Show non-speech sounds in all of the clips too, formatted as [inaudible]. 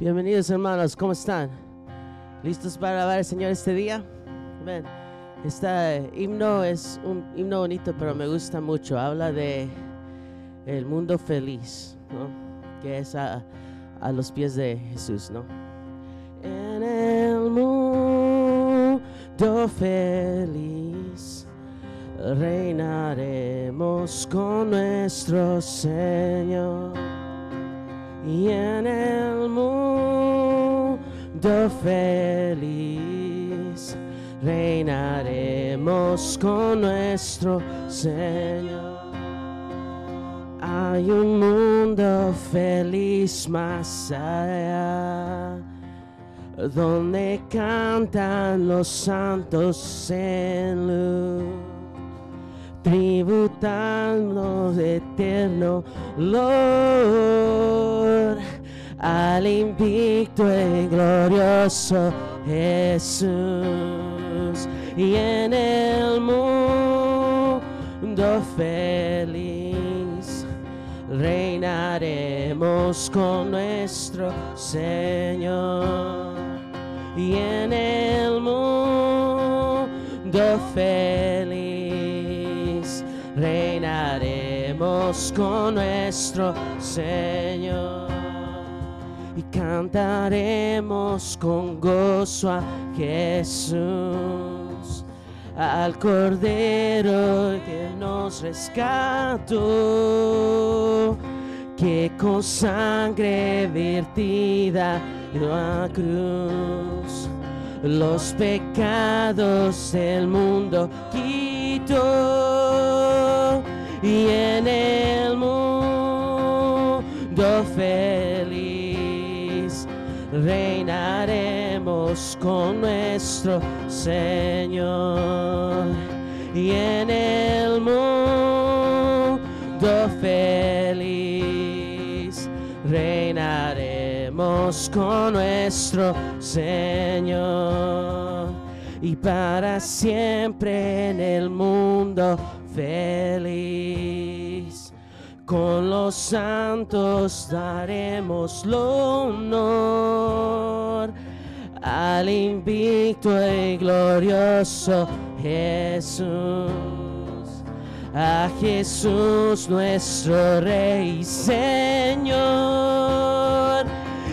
Bienvenidos hermanos, ¿cómo están? ¿Listos para alabar al Señor este día? Amén. Este himno es un himno bonito, pero me gusta mucho. Habla de el mundo feliz, ¿no? Que es a, a los pies de Jesús, ¿no? En el mundo feliz reinaremos con nuestro Señor. Y en el mundo feliz reinaremos con nuestro Señor. Hay un mundo feliz más allá, donde cantan los santos en luz tributando de eterno Lord al invicto y glorioso Jesús. Y en el mundo feliz reinaremos con nuestro Señor. Y en el mundo feliz reinaremos con nuestro Señor y cantaremos con gozo a Jesús, al Cordero que nos rescató, que con sangre vertida en la cruz los pecados del mundo quitó y en el mundo feliz reinaremos con nuestro Señor y en el mundo feliz reinaremos con nuestro Señor y para siempre en el mundo feliz. Con los santos daremos lo honor al invicto y glorioso Jesús. A Jesús nuestro Rey y Señor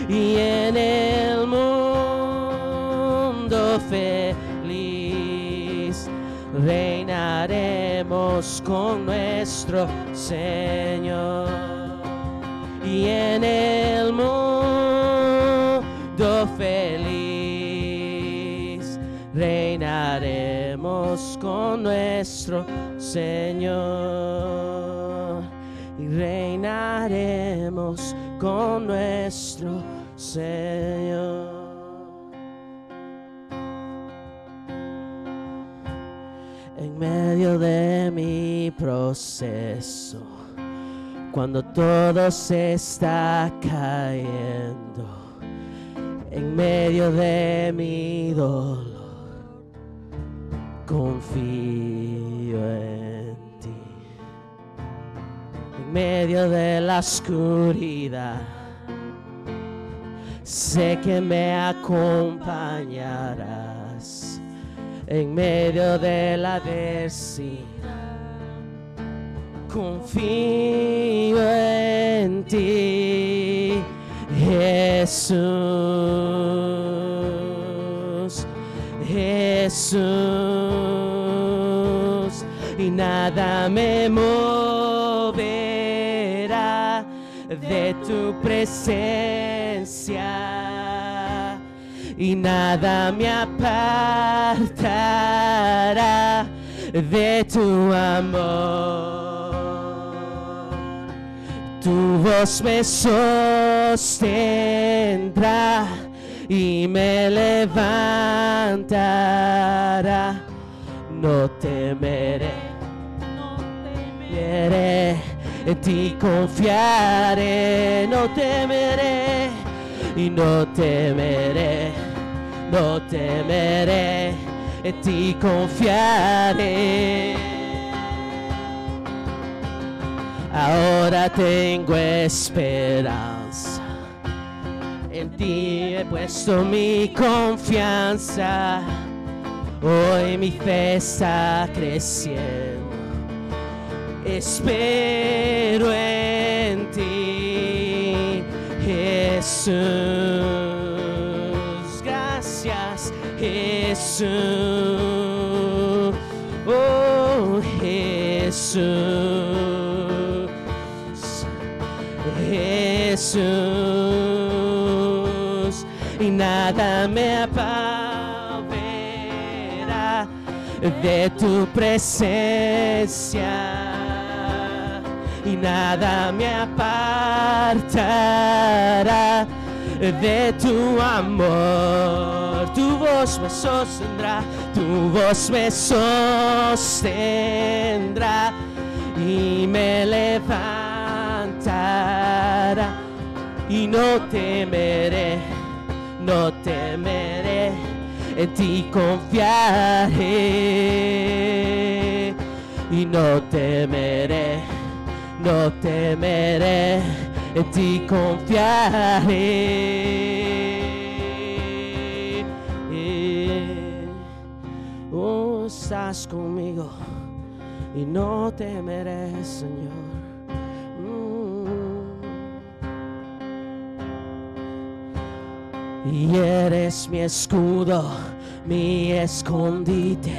y en el mundo feliz con nuestro Señor y en el mundo feliz reinaremos con nuestro Señor y reinaremos con nuestro Señor. Medio de mi proceso, cuando todo se está cayendo, en medio de mi dolor, confío en ti. En medio de la oscuridad, sé que me acompañarás. En medio de la adversidad, confío en ti, Jesús, Jesús, y nada me moverá de tu presencia y nada me apartará de tu amor. Tu voz me sostendrá y me levantará. No temeré, no temeré, en ti confiaré, no temeré y no temeré, no temeré, en ti confiaré. Ahora tengo esperanza En ti he puesto mi confianza. Hoy mi fe está creciendo. Espero en ti, Jesús. Gracias, Jesús. Oh, Jesús. Jesús. Y nada me apartará de tu presencia y nada me apartará de tu amor. Tu voz me sostendrá, tu voz me sostendrá y me levantará y no temeré, no temeré en ti confiaré y no temeré, no temeré, en ti confiaré. Estás conmigo y no temeré, Señor. Y eres mi escudo, mi escondite,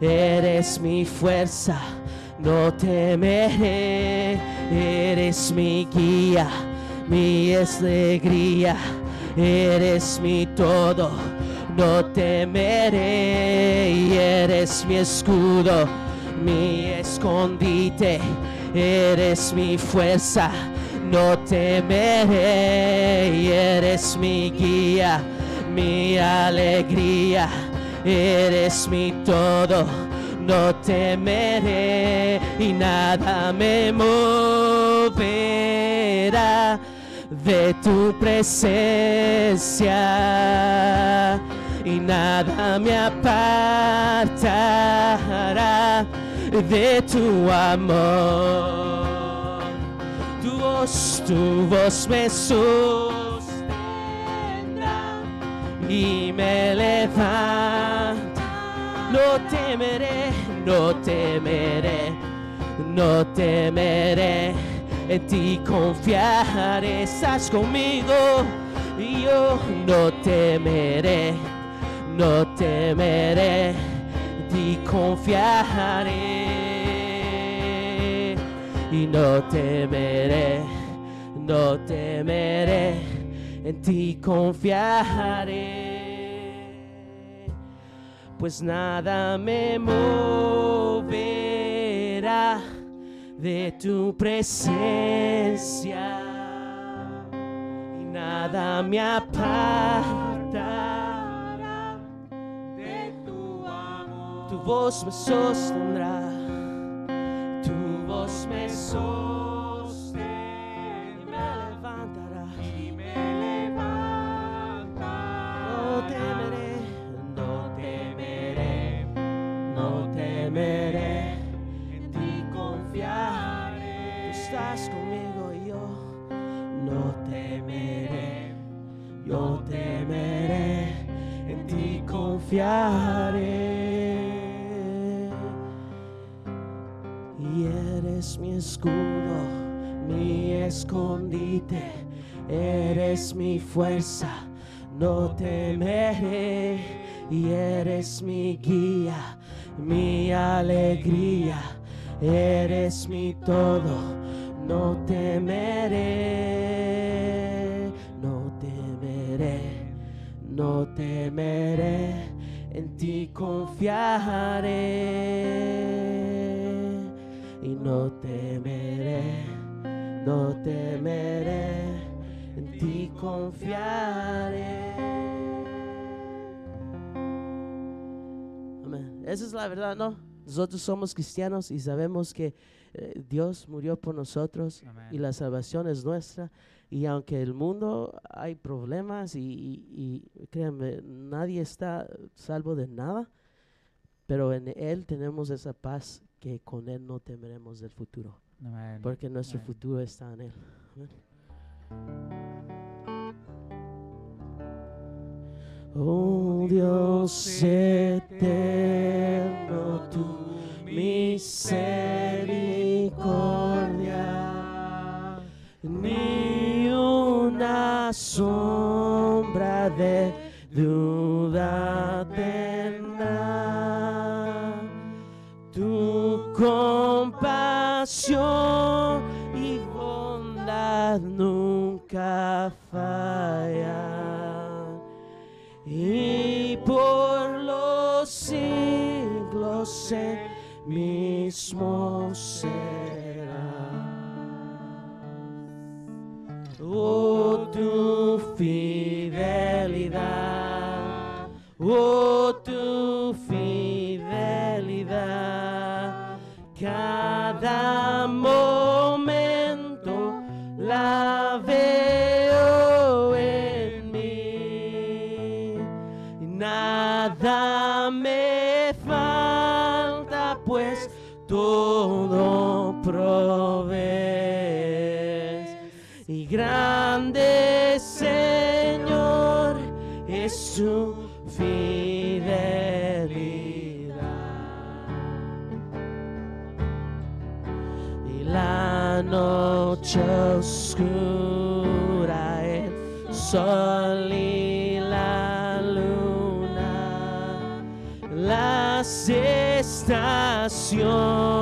eres mi fuerza, no temeré, eres mi guía, mi alegría, eres mi todo, no temeré, y eres mi escudo, mi escondite, eres mi fuerza, no temeré, y eres mi guía, mi alegría, eres mi todo, no temeré y nada me moverá de tu presencia y nada me apartará de tu amor tu voz, tu voz me sostendrá y me levanta. No temeré, no temeré, no temeré. En ti confiaré, estás conmigo y yo no temeré, no temeré. En ti confiaré y no temeré, no temeré, en ti confiaré, pues nada me moverá de tu presencia. Y nada me apartará voz me sostendrá, tu voz me sostendrá mi escudo, mi escondite, eres mi fuerza, no temeré. Y eres mi guía, mi alegría, eres mi todo, no temeré, no temeré, no temeré, en ti confiaré y no temeré, no temeré, en ti confiaré. Amén. Esa es la verdad, ¿no? Nosotros somos cristianos y sabemos que eh, Dios murió por nosotros Amén. y la salvación es nuestra. Y aunque el mundo hay problemas y, y- y créanme, nadie está salvo de nada, pero en Él tenemos esa paz que con Él no temeremos del futuro, porque nuestro futuro está en Él. Oh Dios eterno, tu misericordia, ni una sombra de duda. Te compasión y bondad nunca fallan. Y por los siglos el mismo será. Oh, tu fidelidad, oh, tu guardamos. oscura, el sol y la luna, las estaciones.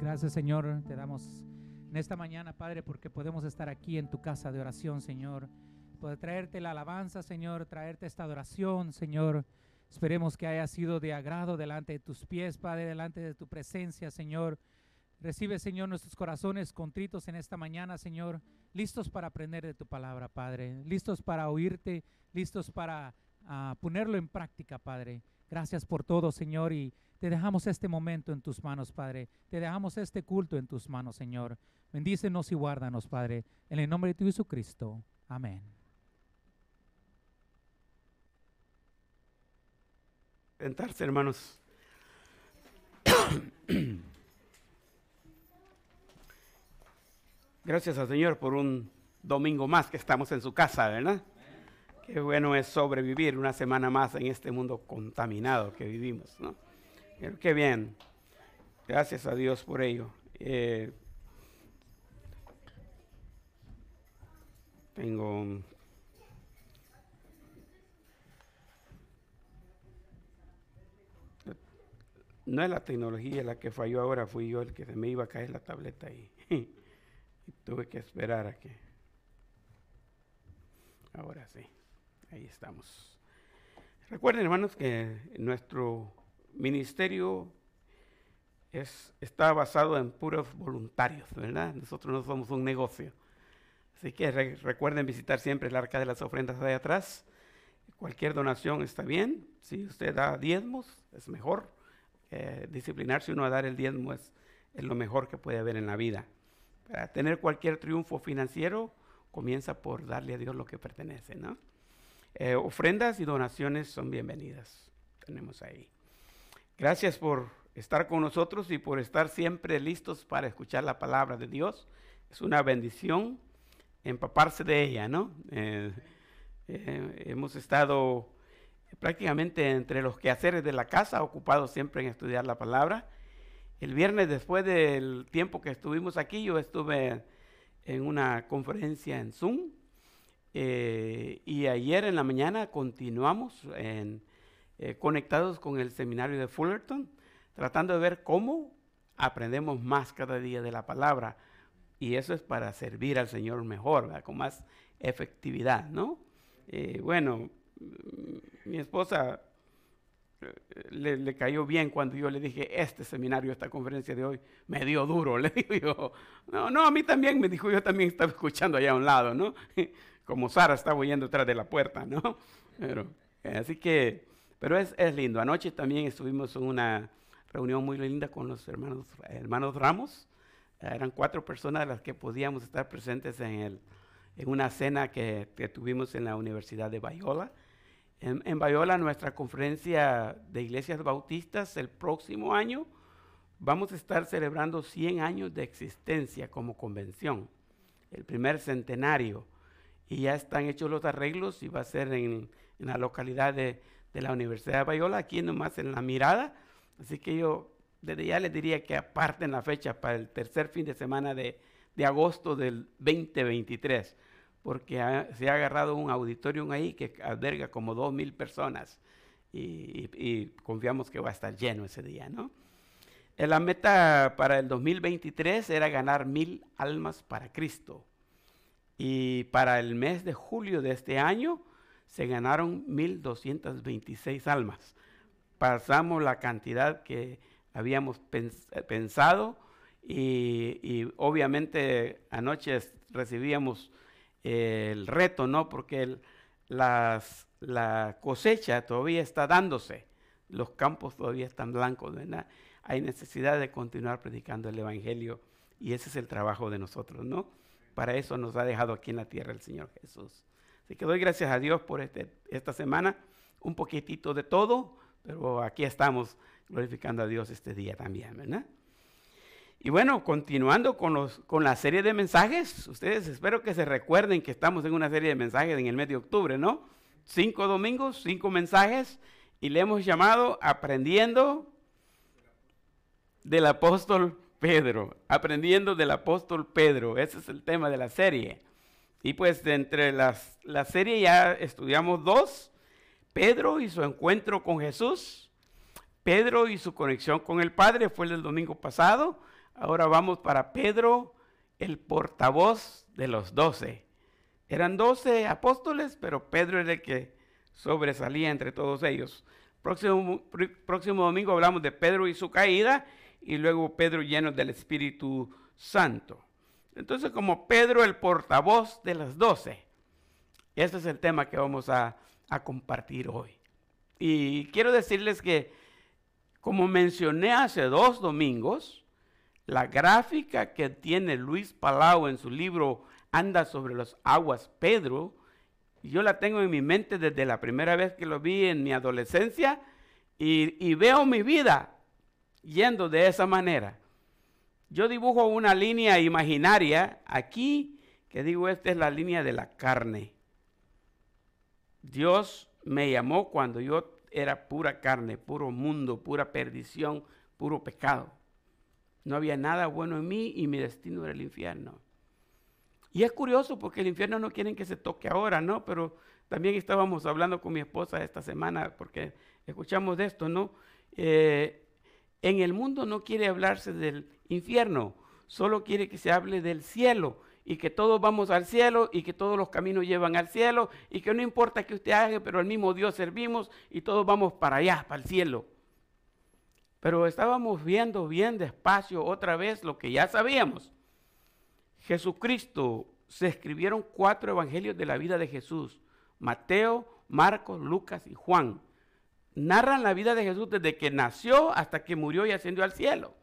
Gracias, Señor. Te damos en esta mañana, Padre, porque podemos estar aquí en tu casa de oración, Señor. Poder traerte la alabanza, Señor, traerte esta adoración, Señor. Esperemos que haya sido de agrado delante de tus pies, Padre, delante de tu presencia, Señor. Recibe, Señor, nuestros corazones contritos en esta mañana, Señor, listos para aprender de tu palabra, Padre, listos para oírte, listos para ah, ponerlo en práctica, Padre. Gracias por todo, Señor, y te dejamos este momento en tus manos, Padre. Te dejamos este culto en tus manos, Señor. Bendícenos y guárdanos, Padre. En el nombre de tu Jesucristo. Amén. Sentarse, hermanos. Gracias al Señor por un domingo más que estamos en su casa, ¿verdad? Qué bueno es sobrevivir una semana más en este mundo contaminado que vivimos, ¿no? Qué bien. Gracias a Dios por ello. Eh, tengo no es la tecnología la que falló ahora, fui yo el que se me iba a caer la tableta y, [laughs] y tuve que esperar a que... Ahora sí, ahí estamos. Recuerden hermanos que nuestro ministerio es, está basado en puros voluntarios, ¿verdad? Nosotros no somos un negocio. Así que re- recuerden visitar siempre el arca de las ofrendas de atrás. Cualquier donación está bien. Si usted da diezmos, es mejor. Eh, disciplinarse uno a dar el diezmo es, es lo mejor que puede haber en la vida. Para tener cualquier triunfo financiero, comienza por darle a Dios lo que pertenece, ¿no? Eh, ofrendas y donaciones son bienvenidas. Tenemos ahí. Gracias por estar con nosotros y por estar siempre listos para escuchar la palabra de Dios. Es una bendición empaparse de ella, ¿no? Eh, eh, hemos estado prácticamente entre los quehaceres de la casa, ocupados siempre en estudiar la palabra. El viernes, después del tiempo que estuvimos aquí, yo estuve en una conferencia en Zoom. eh, y ayer en la mañana continuamos en, eh, conectados con el seminario de Fullerton, tratando de ver cómo aprendemos más cada día de la palabra. Y eso es para servir al Señor mejor, ¿verdad? con más efectividad, ¿no? Eh, bueno, mi esposa eh, le, le cayó bien cuando yo le dije, este seminario, esta conferencia de hoy, me dio duro. [laughs] Le digo yo, no, no, a mí también, me dijo, yo también estaba escuchando allá a un lado, ¿no? [laughs] Como Sara estaba oyendo detrás de la puerta, ¿no? Pero, así que, pero es, es lindo. Anoche también estuvimos en una reunión muy linda con los hermanos, hermanos Ramos. Eh, Eran cuatro personas las que podíamos estar presentes en, el, en una cena que, que tuvimos en la Universidad de Bayola. En, en Bayola, nuestra conferencia de iglesias bautistas, el próximo año vamos a estar celebrando 100 años de existencia como convención, el primer centenario. Y ya están hechos los arreglos y va a ser en, en la localidad de, de la Universidad de Bayola, aquí nomás en la mirada. Así que yo desde ya les diría que aparten la fecha para el tercer fin de semana de, de agosto del 2023, porque ha- se ha agarrado un auditorium ahí que alberga como dos mil personas y, y- y confiamos que va a estar lleno ese día, ¿no? Eh, La meta para el 2023 era ganar mil almas para Cristo. Y para el mes de julio de este año se ganaron 1.226 almas. Pasamos la cantidad que habíamos pens- pensado y, obviamente anoche recibíamos eh, el reto, ¿no? Porque la cosecha todavía está dándose, los campos todavía están blancos, ¿verdad? Hay necesidad de continuar predicando el Evangelio y ese es el trabajo de nosotros, ¿no? Para eso nos ha dejado aquí en la tierra el Señor Jesús. Así que doy gracias a Dios por este, esta semana, un poquitito de todo, pero aquí estamos glorificando a Dios este día también, ¿verdad? Y bueno, continuando con, los, con la serie de mensajes, ustedes espero que se recuerden que estamos en una serie de mensajes en el mes de octubre, ¿no? Cinco domingos, cinco mensajes, y le hemos llamado Aprendiendo del apóstol Pedro, aprendiendo del apóstol Pedro, ese es el tema de la serie. Y pues de entre las, la serie ya estudiamos dos, Pedro y su encuentro con Jesús, Pedro y su conexión con el Padre, fue el domingo pasado. Ahora vamos para Pedro, el portavoz de los doce. Eran doce apóstoles, pero Pedro era el que sobresalía entre todos ellos. Próximo, próximo domingo hablamos de Pedro y su caída y luego Pedro lleno del Espíritu Santo. Entonces, como Pedro el portavoz de las doce, ese es el tema que vamos a, compartir hoy. Y quiero decirles que, como mencioné hace dos domingos, la gráfica que tiene Luis Palau en su libro Anda sobre las aguas Pedro, yo la tengo en mi mente desde la primera vez que lo vi en mi adolescencia y veo mi vida yendo de esa manera. Yo dibujo una línea imaginaria aquí, que digo, esta es la línea de la carne. Dios me llamó cuando yo era pura carne, puro mundo, pura perdición, puro pecado. No había nada bueno en mí y mi destino era el infierno. Y es curioso porque el infierno no quieren que se toque ahora, ¿no? Pero también estábamos hablando con mi esposa esta semana porque escuchamos de esto, ¿no? Eh, en el mundo no quiere hablarse del infierno, solo quiere que se hable del cielo y que todos vamos al cielo y que todos los caminos llevan al cielo y que no importa que usted haga, pero al mismo Dios servimos y todos vamos para allá, para el cielo. Pero estábamos viendo bien despacio otra vez lo que ya sabíamos. Jesucristo, se escribieron cuatro evangelios de la vida de Jesús. Mateo, Marcos, Lucas y Juan. Narran la vida de Jesús desde que nació hasta que murió y ascendió al cielo.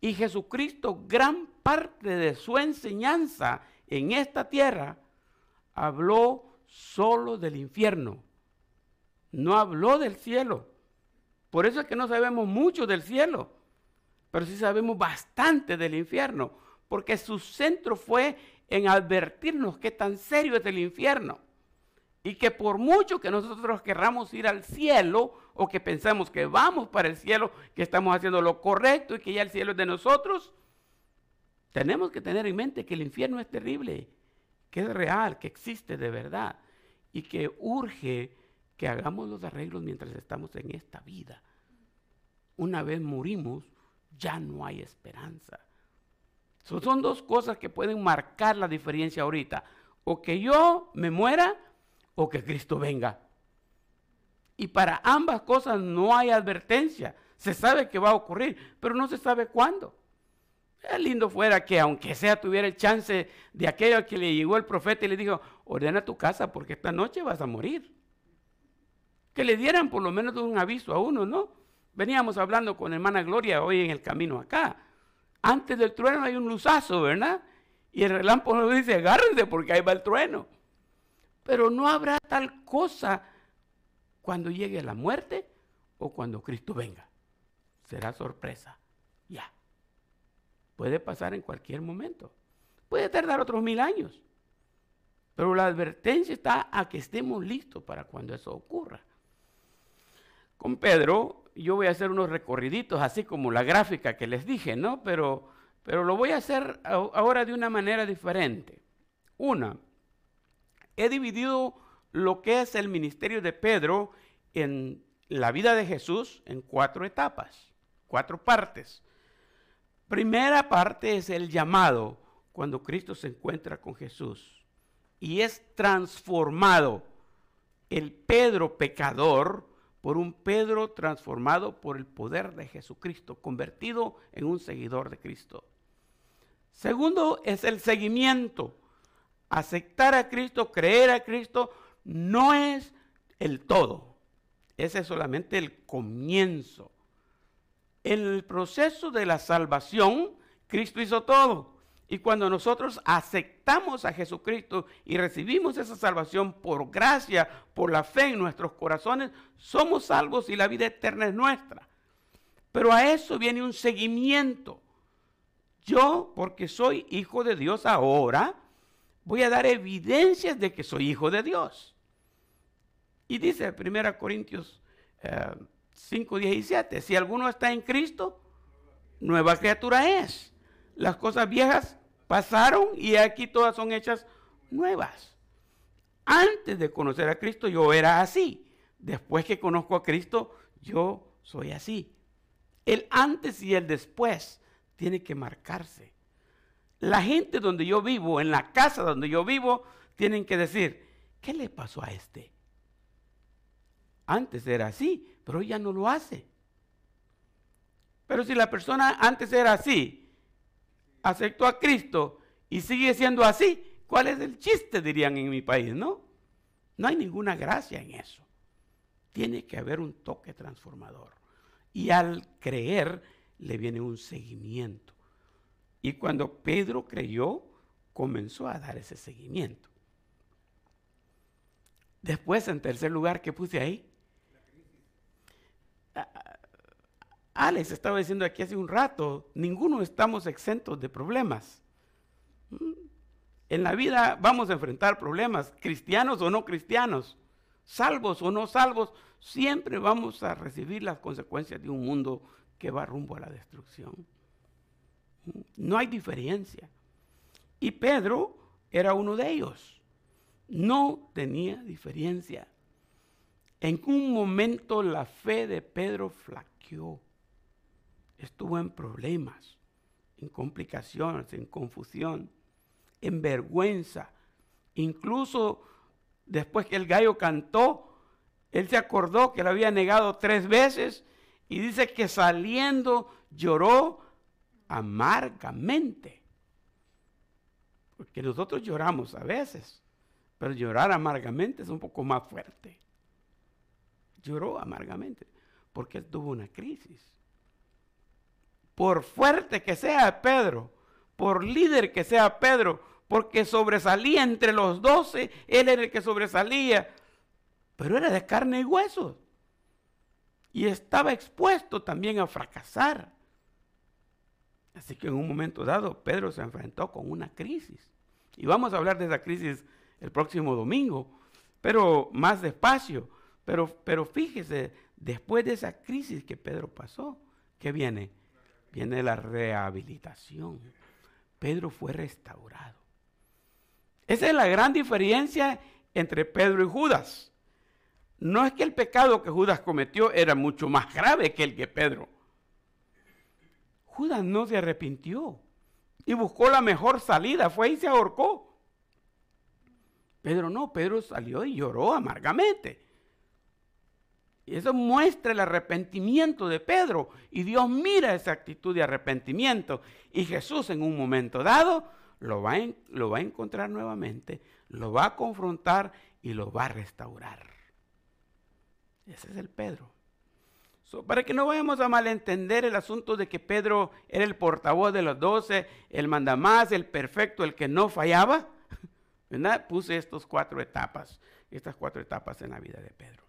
Y Jesucristo, gran parte de su enseñanza en esta tierra, habló solo del infierno. No habló del cielo. Por eso es que no sabemos mucho del cielo, pero sí sabemos bastante del infierno porque su centro fue en advertirnos qué tan serio es el infierno. Y que por mucho que nosotros querramos ir al cielo o que pensamos que vamos para el cielo, que estamos haciendo lo correcto y que ya el cielo es de nosotros, tenemos que tener en mente que el infierno es terrible, que es real, que existe de verdad y que urge que hagamos los arreglos mientras estamos en esta vida. Una vez morimos, ya no hay esperanza son dos cosas que pueden marcar la diferencia ahorita. O que yo me muera o que Cristo venga. Y para ambas cosas no hay advertencia. Se sabe que va a ocurrir, pero no se sabe cuándo. Es lindo fuera que aunque sea tuviera el chance de aquello que le llegó el profeta y le dijo, ordena tu casa porque esta noche vas a morir. Que le dieran por lo menos un aviso a uno, ¿no? Veníamos hablando con hermana Gloria hoy en el camino acá antes del trueno hay un luzazo, ¿verdad? Y el relámpago dice, agárrense porque ahí va el trueno. Pero no habrá tal cosa cuando llegue la muerte o cuando Cristo venga. Será sorpresa. Ya. Puede pasar en cualquier momento. Puede tardar otros mil años. Pero la advertencia está a que estemos listos para cuando eso ocurra. Con Pedro yo voy a hacer unos recorriditos, así como la gráfica que les dije, ¿no? Pero, pero lo voy a hacer ahora de una manera diferente. Una, he dividido lo que es el ministerio de Pedro en la vida de Jesús en cuatro etapas, cuatro partes. Primera parte es el llamado, cuando Cristo se encuentra con Jesús y es transformado. El Pedro pecador por un Pedro transformado por el poder de Jesucristo, convertido en un seguidor de Cristo. Segundo es el seguimiento. Aceptar a Cristo, creer a Cristo, no es el todo. Ese es solamente el comienzo. En el proceso de la salvación, Cristo hizo todo. Y cuando nosotros aceptamos a Jesucristo y recibimos esa salvación por gracia, por la fe en nuestros corazones, somos salvos y la vida eterna es nuestra. Pero a eso viene un seguimiento. Yo, porque soy hijo de Dios ahora, voy a dar evidencias de que soy hijo de Dios. Y dice 1 Corintios 5, eh, 17, si alguno está en Cristo, nueva criatura es. Las cosas viejas pasaron y aquí todas son hechas nuevas. Antes de conocer a Cristo yo era así. Después que conozco a Cristo yo soy así. El antes y el después tiene que marcarse. La gente donde yo vivo, en la casa donde yo vivo, tienen que decir, ¿qué le pasó a este? Antes era así, pero ya no lo hace. Pero si la persona antes era así, aceptó a Cristo y sigue siendo así, ¿cuál es el chiste? Dirían en mi país, ¿no? No hay ninguna gracia en eso. Tiene que haber un toque transformador. Y al creer le viene un seguimiento. Y cuando Pedro creyó, comenzó a dar ese seguimiento. Después, en tercer lugar, ¿qué puse ahí? Alex estaba diciendo aquí hace un rato, ninguno estamos exentos de problemas. Mm. En la vida vamos a enfrentar problemas, cristianos o no cristianos, salvos o no salvos, siempre vamos a recibir las consecuencias de un mundo que va rumbo a la destrucción. No hay diferencia. Y Pedro era uno de ellos. No tenía diferencia. En un momento la fe de Pedro flaqueó estuvo en problemas, en complicaciones, en confusión, en vergüenza. Incluso después que el gallo cantó, él se acordó que lo había negado tres veces y dice que saliendo lloró amargamente. Porque nosotros lloramos a veces, pero llorar amargamente es un poco más fuerte. Lloró amargamente porque él tuvo una crisis por fuerte que sea Pedro, por líder que sea Pedro, porque sobresalía entre los doce, él era el que sobresalía, pero era de carne y hueso. Y estaba expuesto también a fracasar. Así que en un momento dado, Pedro se enfrentó con una crisis. Y vamos a hablar de esa crisis el próximo domingo, pero más despacio. Pero, pero fíjese, después de esa crisis que Pedro pasó, ¿qué viene? viene la rehabilitación. Pedro fue restaurado. Esa es la gran diferencia entre Pedro y Judas. No es que el pecado que Judas cometió era mucho más grave que el que Pedro. Judas no se arrepintió y buscó la mejor salida, fue y se ahorcó. Pedro no, Pedro salió y lloró amargamente. Y eso muestra el arrepentimiento de Pedro. Y Dios mira esa actitud de arrepentimiento. Y Jesús en un momento dado lo va, lo va a encontrar nuevamente, lo va a confrontar y lo va a restaurar. Ese es el Pedro. Para que no vayamos a malentender el asunto de que Pedro era el portavoz de los doce, el mandamás, el perfecto, el que no fallaba, [laughs] ¿verdad? Puse estas cuatro etapas, estas cuatro etapas en la vida de Pedro.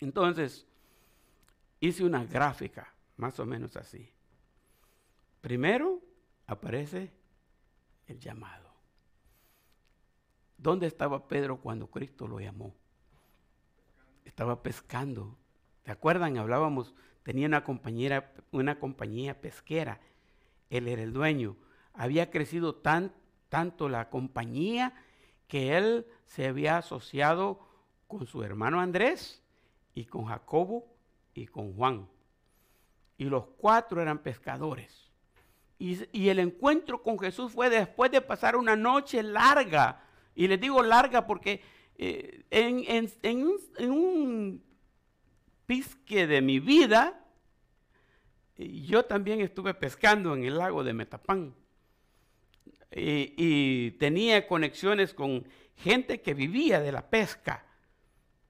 Entonces, hice una gráfica, más o menos así. Primero aparece el llamado. ¿Dónde estaba Pedro cuando Cristo lo llamó? Estaba pescando. ¿Se acuerdan? Hablábamos, tenía una compañera, una compañía pesquera. Él era el dueño. Había crecido tan, tanto la compañía que él se había asociado con su hermano Andrés y con Jacobo y con Juan. Y los cuatro eran pescadores. Y, el encuentro con Jesús fue después de pasar una noche larga. Y les digo larga porque eh, en, un, pisque de mi vida, yo también estuve pescando en el lago de Metapán. y tenía conexiones con gente que vivía de la pesca.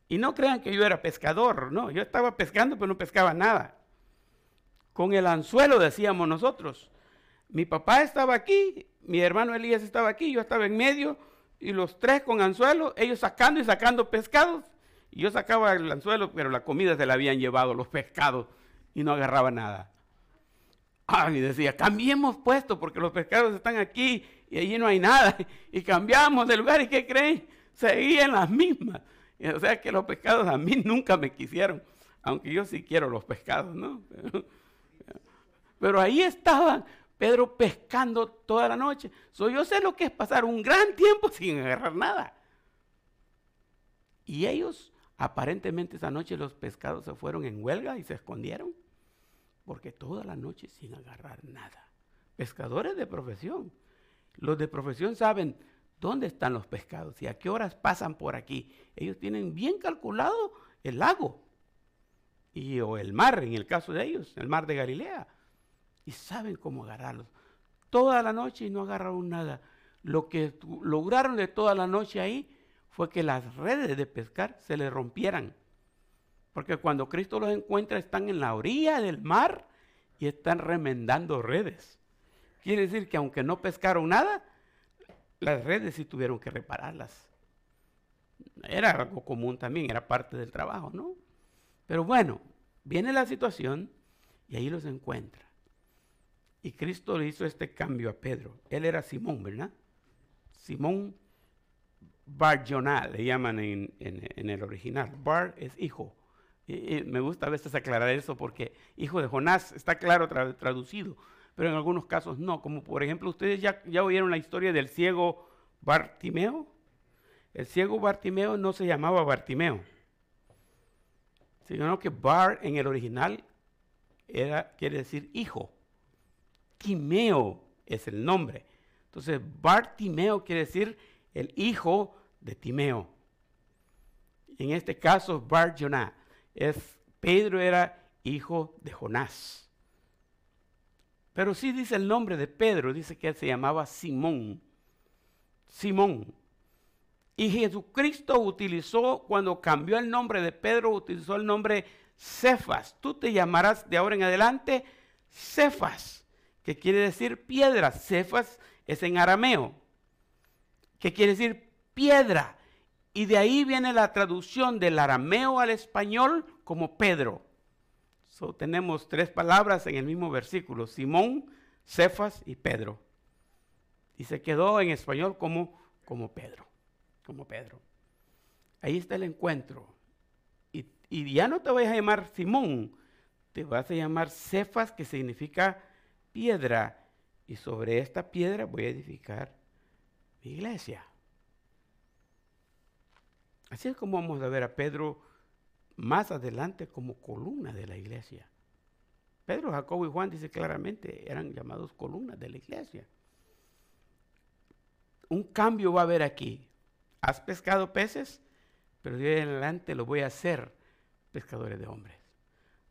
Y no crean que yo era pescador, no, yo estaba pescando, pero no pescaba nada. Con el anzuelo decíamos nosotros. Mi papá estaba aquí, mi hermano Elías estaba aquí, yo estaba en medio, y los tres con anzuelo, ellos sacando y sacando pescados. Y yo sacaba el anzuelo, pero la comida se la habían llevado los pescados y no agarraba nada. Y decía, cambiemos puesto porque los pescados están aquí y allí no hay nada. Y cambiamos de lugar y ¿qué creen? Seguían las mismas. O sea que los pescados a mí [laughs] nunca me quisieron, aunque yo sí quiero los pescados, ¿no? [laughs] Pero ahí estaban, Pedro pescando toda la noche. So, yo sé lo que es pasar un gran tiempo [laughs] sin agarrar nada. Y ellos, aparentemente esa noche los pescados se fueron en huelga y se escondieron. Porque toda la noche sin agarrar nada. Pescadores de profesión. Los de profesión saben dónde están los pescados y a qué horas pasan por aquí. Ellos tienen bien calculado el lago y, o el mar, en el caso de ellos, el mar de Galilea. Y saben cómo agarrarlos. Toda la noche y no agarraron nada. Lo que lograron de toda la noche ahí fue que las redes de pescar se les rompieran. Porque cuando Cristo los encuentra están en la orilla del mar y están remendando redes. Quiere decir que aunque no pescaron nada, las redes sí tuvieron que repararlas. Era algo común también, era parte del trabajo, ¿no? Pero bueno, viene la situación y ahí los encuentra. Y Cristo le hizo este cambio a Pedro. Él era Simón, ¿verdad? Simón Bar Jonah, le llaman en, el original. Bar es hijo. Y, me gusta a veces aclarar eso porque hijo de Jonás está claro traducido, pero en algunos casos no. Como por ejemplo, ustedes ya, ya oyeron la historia del ciego Bartimeo. El ciego Bartimeo no se llamaba Bartimeo, sino que Bar en el original era, quiere decir hijo. Timeo es el nombre. Entonces, Bartimeo quiere decir el hijo de Timeo. En este caso, Bar Jonah es Pedro era hijo de Jonás. Pero sí dice el nombre de Pedro, dice que él se llamaba Simón. Simón. Y Jesucristo utilizó, cuando cambió el nombre de Pedro, utilizó el nombre Cefas. Tú te llamarás de ahora en adelante Cefas, que quiere decir piedra. Cefas es en arameo, que quiere decir piedra. Y de ahí viene la traducción del arameo al español como Pedro. Tenemos tres palabras en el mismo versículo, Simón, Cefas y Pedro. Y se quedó en español como, como Pedro, como Pedro. Ahí está el encuentro. Y, y ya no te vas a llamar Simón, te vas a llamar Cefas, que significa piedra. Y sobre esta piedra voy a edificar iglesia. Así es como vamos a ver a Pedro más adelante como columna de la iglesia. Pedro, Jacobo y Juan dice claramente, eran llamados columnas de la iglesia. Un cambio va a haber aquí. Has pescado peces, pero de ahí en adelante lo voy a hacer pescadores de hombres.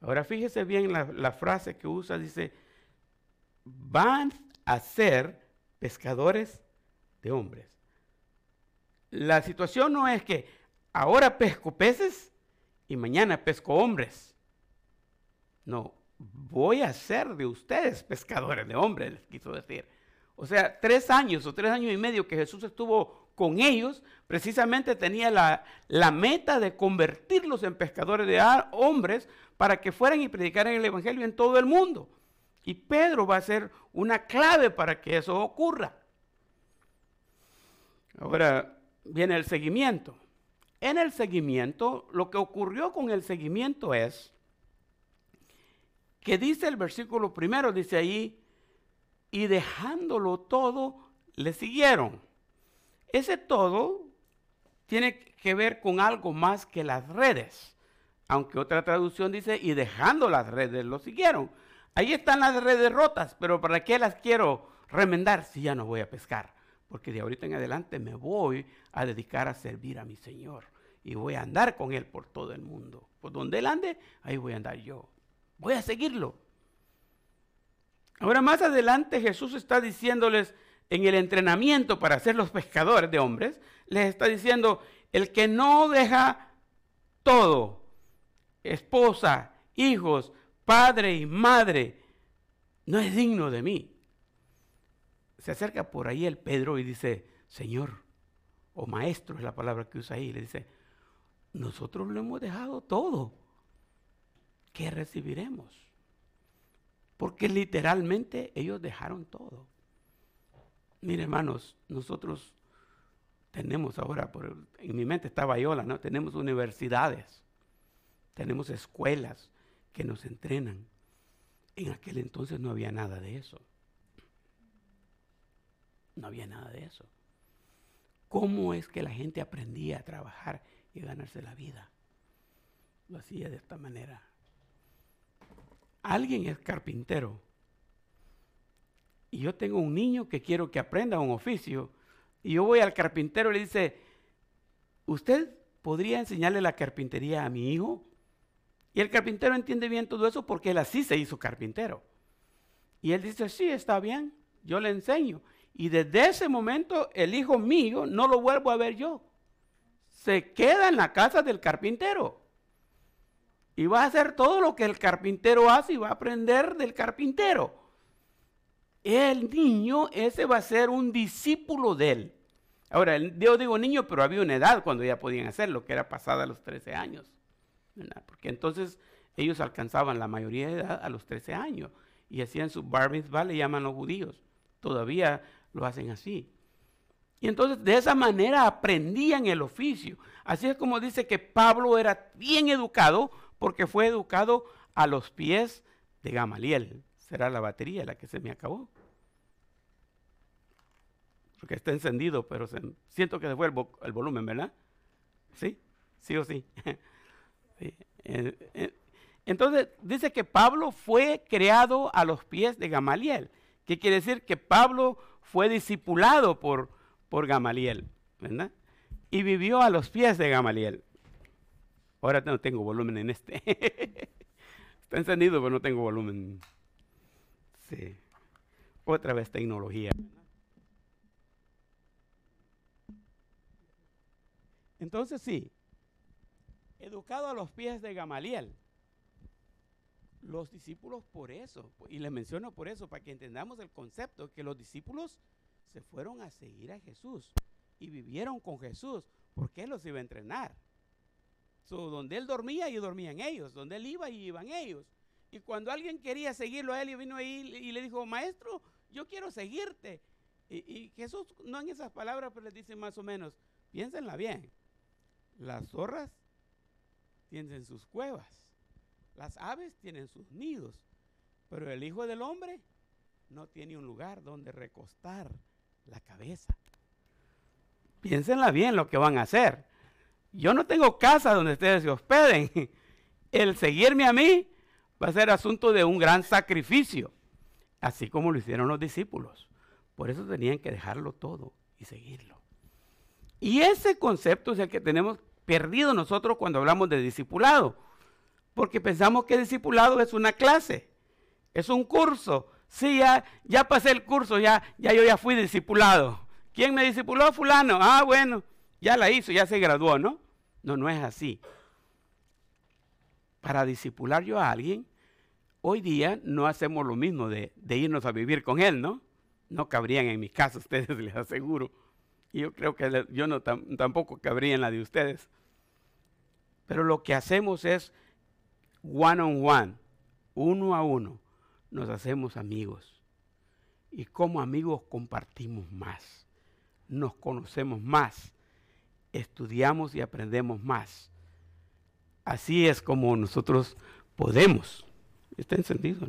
Ahora fíjese bien la, la frase que usa, dice, van a ser pescadores de hombres. La situación no es que ahora pesco peces y mañana pesco hombres. No, voy a ser de ustedes pescadores de hombres, les quiso decir. O sea, tres años o tres años y medio que Jesús estuvo con ellos, precisamente tenía la, la meta de convertirlos en pescadores de hombres para que fueran y predicaran el Evangelio en todo el mundo. Y Pedro va a ser una clave para que eso ocurra. Ahora viene el seguimiento. En el seguimiento, lo que ocurrió con el seguimiento es que dice el versículo primero, dice ahí, y dejándolo todo, le siguieron. Ese todo tiene que ver con algo más que las redes. Aunque otra traducción dice, y dejando las redes, lo siguieron. Ahí están las redes rotas, pero ¿para qué las quiero remendar si ya no voy a pescar? Porque de ahorita en adelante me voy a dedicar a servir a mi Señor y voy a andar con Él por todo el mundo. Por donde Él ande, ahí voy a andar yo. Voy a seguirlo. Ahora más adelante Jesús está diciéndoles en el entrenamiento para ser los pescadores de hombres, les está diciendo, el que no deja todo, esposa, hijos, padre y madre, no es digno de mí. Se acerca por ahí el Pedro y dice, Señor, o maestro es la palabra que usa ahí, le dice, nosotros lo hemos dejado todo. ¿Qué recibiremos? Porque literalmente ellos dejaron todo. Mire, hermanos, nosotros tenemos ahora, por, en mi mente está Bayola, ¿no? Tenemos universidades, tenemos escuelas que nos entrenan. En aquel entonces no había nada de eso. No había nada de eso. ¿Cómo es que la gente aprendía a trabajar y ganarse la vida? Lo hacía de esta manera. Alguien es carpintero y yo tengo un niño que quiero que aprenda un oficio y yo voy al carpintero y le dice, ¿usted podría enseñarle la carpintería a mi hijo? Y el carpintero entiende bien todo eso porque él así se hizo carpintero. Y él dice, sí, está bien, yo le enseño. Y desde ese momento el hijo mío no lo vuelvo a ver yo. Se queda en la casa del carpintero. Y va a hacer todo lo que el carpintero hace y va a aprender del carpintero. El niño, ese va a ser un discípulo de él. Ahora, yo digo niño, pero había una edad cuando ya podían hacerlo, que era pasada a los 13 años. Porque entonces ellos alcanzaban la mayoría de edad a los 13 años y hacían su bar mitzvah, le llaman los judíos. Todavía lo hacen así. Y entonces de esa manera aprendían el oficio. Así es como dice que Pablo era bien educado porque fue educado a los pies de Gamaliel. Será la batería la que se me acabó. Porque está encendido, pero siento que se fue el, volumen, ¿verdad? ¿Sí? ¿Sí o sí? [laughs] entonces dice que Pablo fue creado a los pies de Gamaliel. ¿Qué quiere decir? Que Pablo fue discipulado por, por Gamaliel, ¿verdad? Y vivió a los pies de Gamaliel. Ahora no tengo volumen en este. [laughs] Está encendido, pero no tengo volumen. Sí. Otra vez tecnología. Entonces sí, educado a los pies de Gamaliel los discípulos por eso, y les menciono por eso, para que entendamos el concepto, que los discípulos se fueron a seguir a Jesús y vivieron con Jesús, porque Él los iba a entrenar. donde Él dormía, y dormían ellos, donde Él iba, y iban ellos. Y cuando alguien quería seguirlo a Él y vino ahí y le dijo, maestro, yo quiero seguirte. Y, y Jesús, no en esas palabras, pero les dice más o menos, piénsenla bien, las zorras tienen sus cuevas las aves tienen sus nidos, pero el Hijo del Hombre no tiene un lugar donde recostar la cabeza. Piénsenla bien lo que van a hacer. Yo no tengo casa donde ustedes se hospeden. [laughs] El seguirme a mí va a ser asunto de un gran sacrificio, así como lo hicieron los discípulos. Por eso tenían que dejarlo todo y seguirlo. Y ese concepto es el que tenemos perdido nosotros cuando hablamos de discipulado. Porque pensamos que discipulado es una clase, es un curso. Sí, ya, ya pasé el curso, ya, ya yo ya fui discipulado. ¿Quién me discipuló? Fulano. Ah, bueno, ya la hizo, ya se graduó, ¿no? No, no es así. Para discipular yo a alguien, hoy día no hacemos lo mismo de, irnos a vivir con él, ¿no? No cabrían en mi casa, [laughs] ustedes les aseguro. Y yo creo que yo no, tampoco cabría en la de ustedes. Pero lo que hacemos es one on one, uno a uno, nos hacemos amigos. Y como amigos compartimos más, nos conocemos más, estudiamos y aprendemos más. Así es como nosotros podemos. Está encendido.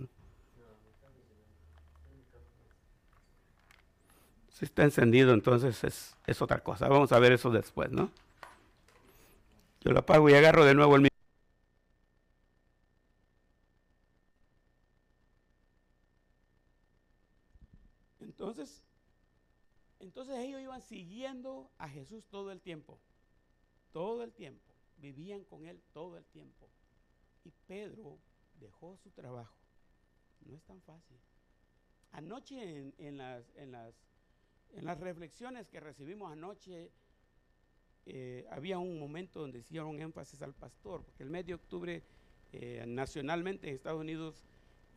Si está encendido, entonces es, es, otra cosa. Vamos a ver eso después, ¿no? Yo lo apago y agarro de nuevo el Siguiendo a Jesús todo el tiempo, todo el tiempo, vivían con él todo el tiempo. Y Pedro dejó su trabajo. No es tan fácil. Anoche en, las, en, las, reflexiones que recibimos anoche, eh, había un momento donde hicieron énfasis al pastor, porque el mes de octubre eh, nacionalmente en Estados Unidos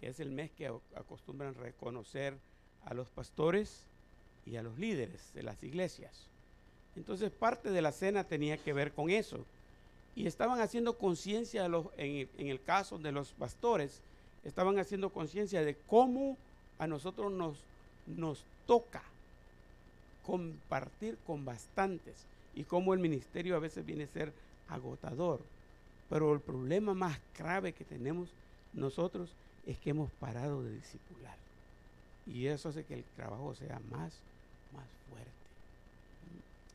es el mes que acostumbran reconocer a los pastores y a los líderes de las iglesias. Entonces parte de la cena tenía que ver con eso. Y estaban haciendo conciencia en, en el caso de los pastores, estaban haciendo conciencia de cómo a nosotros nos, nos toca compartir con bastantes y cómo el ministerio a veces viene a ser agotador. Pero el problema más grave que tenemos nosotros es que hemos parado de discipular. Y eso hace que el trabajo sea más más fuerte.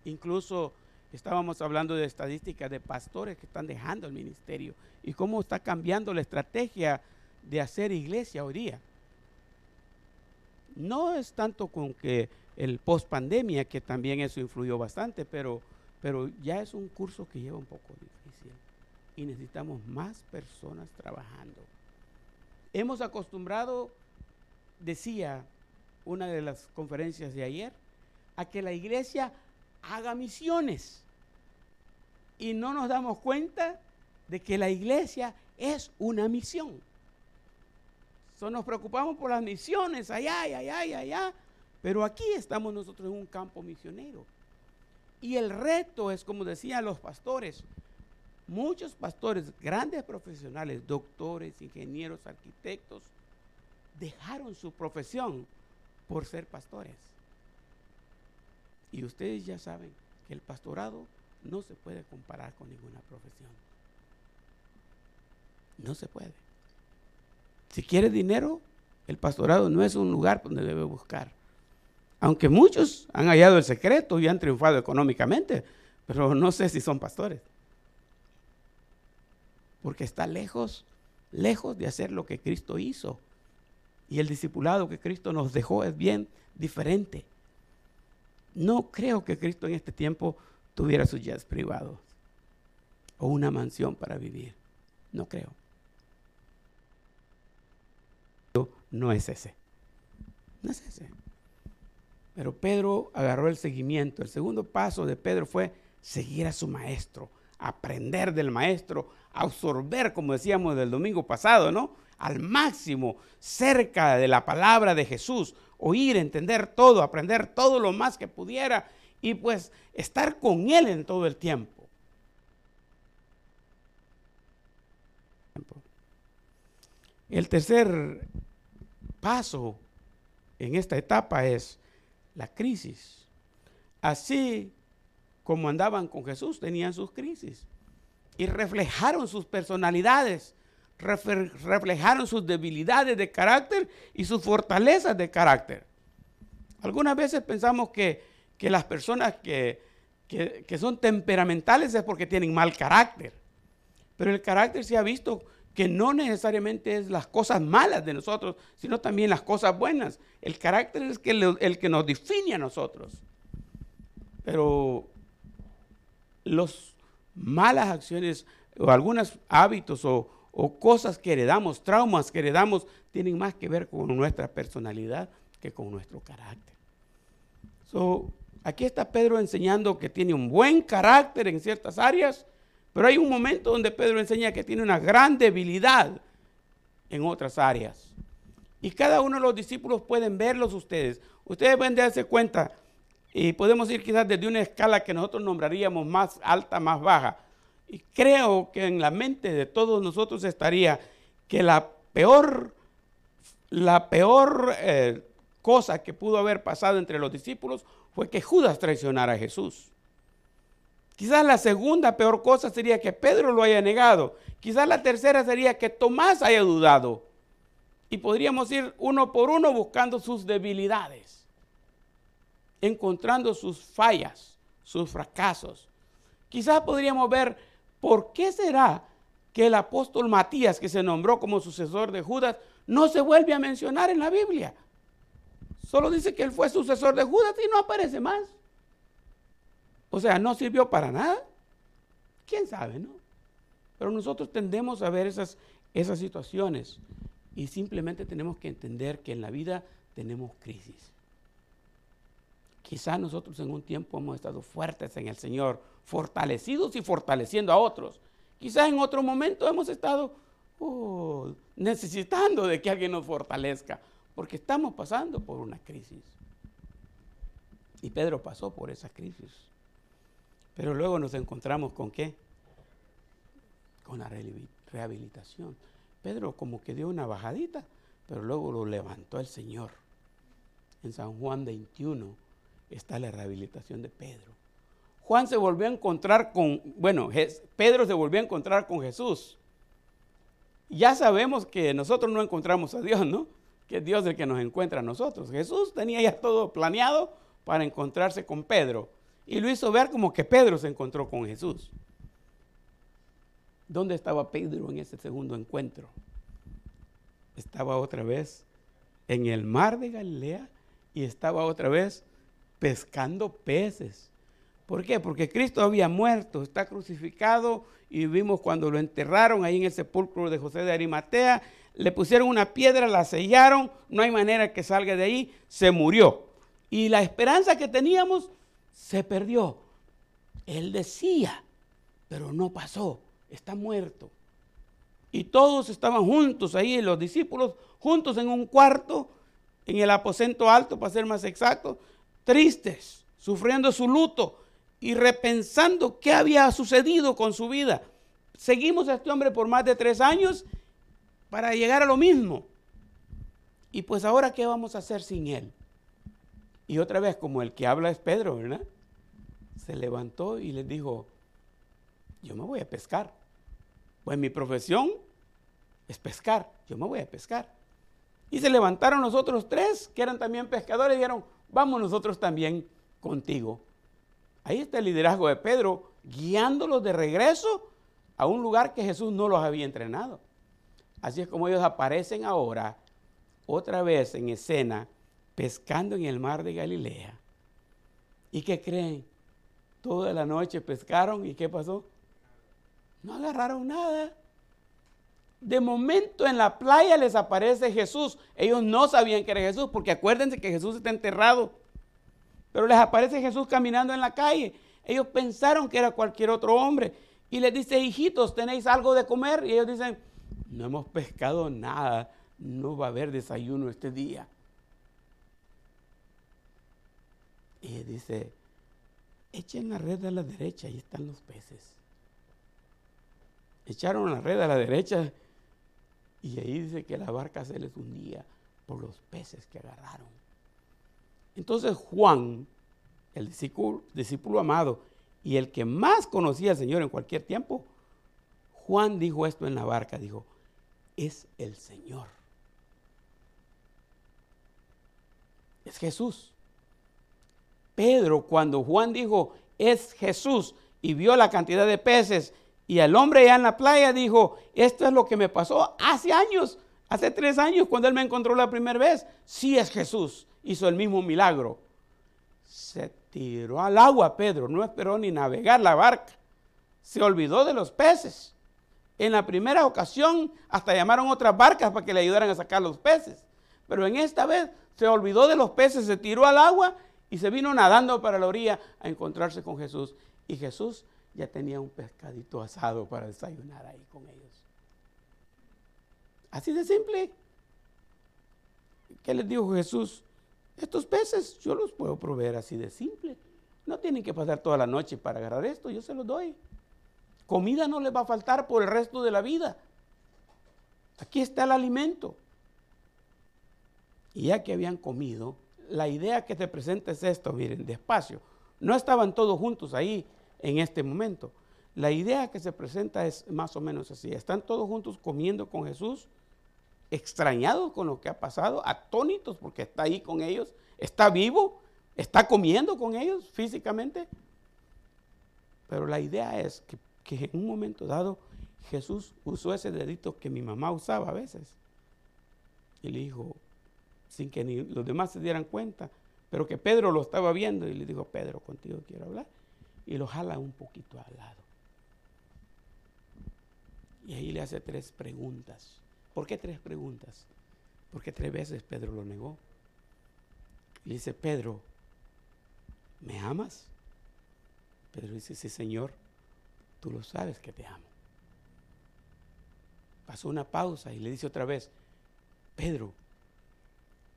Incluso estábamos hablando de estadísticas de pastores que están dejando el ministerio y cómo está cambiando la estrategia de hacer iglesia hoy día. No es tanto con que el post pandemia, que también eso influyó bastante, pero, pero ya es un curso que lleva un poco difícil y necesitamos más personas trabajando. Hemos acostumbrado, decía una de las conferencias de ayer, a que la iglesia haga misiones y no nos damos cuenta de que la iglesia es una misión. Nos preocupamos por las misiones, allá, allá, allá, allá, pero aquí estamos nosotros en un campo misionero. Y el reto es, como decían los pastores, muchos pastores, grandes profesionales, doctores, ingenieros, arquitectos, dejaron su profesión por ser pastores. Y ustedes ya saben que el pastorado no se puede comparar con ninguna profesión. No se puede. Si quiere dinero, el pastorado no es un lugar donde debe buscar. Aunque muchos han hallado el secreto y han triunfado económicamente, pero no sé si son pastores. Porque está lejos, lejos de hacer lo que Cristo hizo. Y el discipulado que Cristo nos dejó es bien diferente. No creo que Cristo en este tiempo tuviera sus jets privados o una mansión para vivir. No creo. No es ese. No es ese. Pero Pedro agarró el seguimiento. El segundo paso de Pedro fue seguir a su maestro, aprender del maestro, absorber, como decíamos del domingo pasado, ¿no? Al máximo, cerca de la palabra de Jesús, oír, entender todo, aprender todo lo más que pudiera y pues estar con Él en todo el tiempo. El tercer paso en esta etapa es la crisis. Así como andaban con Jesús, tenían sus crisis y reflejaron sus personalidades, reflejaron sus debilidades de carácter y sus fortalezas de carácter. Algunas veces pensamos que, las personas que, que son temperamentales es porque tienen mal carácter, pero el carácter se ha visto que no necesariamente es las cosas malas de nosotros, sino también las cosas buenas. El carácter es que el que nos define a nosotros. Pero los malas acciones o algunos hábitos o, cosas que heredamos, traumas que heredamos, tienen más que ver con nuestra personalidad que con nuestro carácter. aquí está Pedro enseñando que tiene un buen carácter en ciertas áreas, pero hay un momento donde Pedro enseña que tiene una gran debilidad en otras áreas. Y cada uno de los discípulos pueden verlos ustedes. Ustedes pueden darse cuenta y podemos ir quizás desde una escala que nosotros nombraríamos más alta, más baja. Y creo que en la mente de todos nosotros estaría que la peor, la peor eh, cosa que pudo haber pasado entre los discípulos fue que Judas traicionara a Jesús. Quizás la segunda peor cosa sería que Pedro lo haya negado. Quizás la tercera sería que Tomás haya dudado. Y podríamos ir uno por uno buscando sus debilidades, encontrando sus fallas, sus fracasos. Quizás podríamos ver por qué será que el apóstol Matías, que se nombró como sucesor de Judas, no se vuelve a mencionar en la Biblia. Solo dice que él fue sucesor de Judas y no aparece más. O sea, no sirvió para nada. ¿Quién sabe, no? Pero nosotros tendemos a ver esas, esas situaciones y simplemente tenemos que entender que en la vida tenemos crisis. Quizás nosotros en un tiempo hemos estado fuertes en el Señor, fortalecidos y fortaleciendo a otros. Quizás en otro momento hemos estado oh, necesitando de que alguien nos fortalezca, porque estamos pasando por una crisis. Y Pedro pasó por esa crisis. Pero luego nos encontramos con qué? Con la rehabilitación. Pedro como que dio una bajadita, pero luego lo levantó el Señor. En San Juan 21 está la rehabilitación de Pedro. Juan se volvió a encontrar con, bueno, Pedro se volvió a encontrar con Jesús. Ya sabemos que nosotros no encontramos a Dios, ¿no? Que es Dios el que nos encuentra a nosotros. Jesús tenía ya todo planeado para encontrarse con Pedro. Y lo hizo ver como que Pedro se encontró con Jesús. ¿Dónde estaba Pedro en ese segundo encuentro? Estaba otra vez en el mar de Galilea y estaba otra vez pescando peces. ¿Por qué? Porque Cristo había muerto, está crucificado y vimos cuando lo enterraron ahí en el sepulcro de José de Arimatea, le pusieron una piedra, la sellaron, no hay manera que salga de ahí, se murió. Y la esperanza que teníamos se perdió. Él decía, pero no pasó, está muerto. Y todos estaban juntos ahí, los discípulos, juntos en un cuarto, en el aposento alto, para ser más exacto, tristes, sufriendo su luto y repensando qué había sucedido con su vida. Seguimos a este hombre por más de tres años para llegar a lo mismo. Y pues ahora, ¿qué vamos a hacer sin él? Y otra vez, como el que habla es Pedro, ¿verdad? Se levantó y les dijo, yo me voy a pescar. Pues mi profesión es pescar, yo me voy a pescar. Y se levantaron los otros tres, que eran también pescadores, y dijeron, vamos nosotros también contigo. Ahí está el liderazgo de Pedro, guiándolos de regreso a un lugar que Jesús no los había entrenado. Así es como ellos aparecen ahora, otra vez en escena, pescando en el mar de Galilea. ¿Y qué creen? Toda la noche pescaron y ¿qué pasó? No agarraron nada. De momento en la playa les aparece Jesús. Ellos no sabían que era Jesús, porque acuérdense que Jesús está enterrado. Pero les aparece Jesús caminando en la calle. Ellos pensaron que era cualquier otro hombre. Y les dice, hijitos, ¿tenéis algo de comer? Y ellos dicen, no hemos pescado nada. No va a haber desayuno este día. Y dice, echen la red a la derecha, ahí están los peces. Echaron la red a la derecha y ahí dice que la barca se les hundía por los peces que agarraron. Entonces Juan, el discípulo, amado y el que más conocía al Señor en cualquier tiempo, Juan dijo esto en la barca, dijo, es el Señor. Es Jesús. Pedro, cuando Juan dijo, es Jesús, y vio la cantidad de peces y el hombre ya en la playa dijo, esto es lo que me pasó hace años, hace tres años cuando él me encontró la primera vez. Sí es Jesús, hizo el mismo milagro. Se tiró al agua Pedro, no esperó ni navegar la barca. Se olvidó de los peces. En la primera ocasión hasta llamaron otras barcas para que le ayudaran a sacar los peces. Pero en esta vez se olvidó de los peces, se tiró al agua y se vino nadando para la orilla a encontrarse con Jesús. Y Jesús ya tenía un pescadito asado para desayunar ahí con ellos. Así de simple. ¿Qué les dijo Jesús? Estos peces yo los puedo proveer así de simple. No tienen que pasar toda la noche para agarrar esto, yo se los doy. Comida no les va a faltar por el resto de la vida. Aquí está el alimento. Y ya que habían comido, la idea que te presenta es esto, miren, despacio. No estaban todos juntos ahí en este momento. La idea que se presenta es más o menos así. Están todos juntos comiendo con Jesús, extrañados con lo que ha pasado, atónitos porque está ahí con ellos, está vivo, está comiendo con ellos físicamente. Pero la idea es que, en un momento dado Jesús usó ese dedito que mi mamá usaba a veces. Y le dijo, sin que los demás se dieran cuenta, pero que Pedro lo estaba viendo y le dijo, Pedro, contigo quiero hablar y lo jala un poquito al lado. Y ahí le hace tres preguntas. ¿Por qué tres preguntas? Porque tres veces Pedro lo negó. Le dice, Pedro, ¿me amas? Pedro dice, sí, Señor, tú lo sabes que te amo. Pasó una pausa y le dice otra vez, Pedro,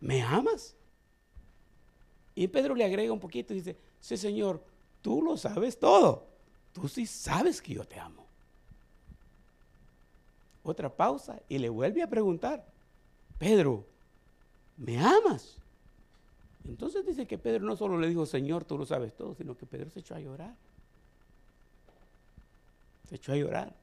¿me amas? Y Pedro le agrega un poquito y dice, sí, Señor, tú lo sabes todo. Tú sí sabes que yo te amo. Otra pausa y le vuelve a preguntar, Pedro, ¿me amas? Entonces dice que Pedro no solo le dijo, Señor, tú lo sabes todo, sino que Pedro se echó a llorar. Se echó a llorar.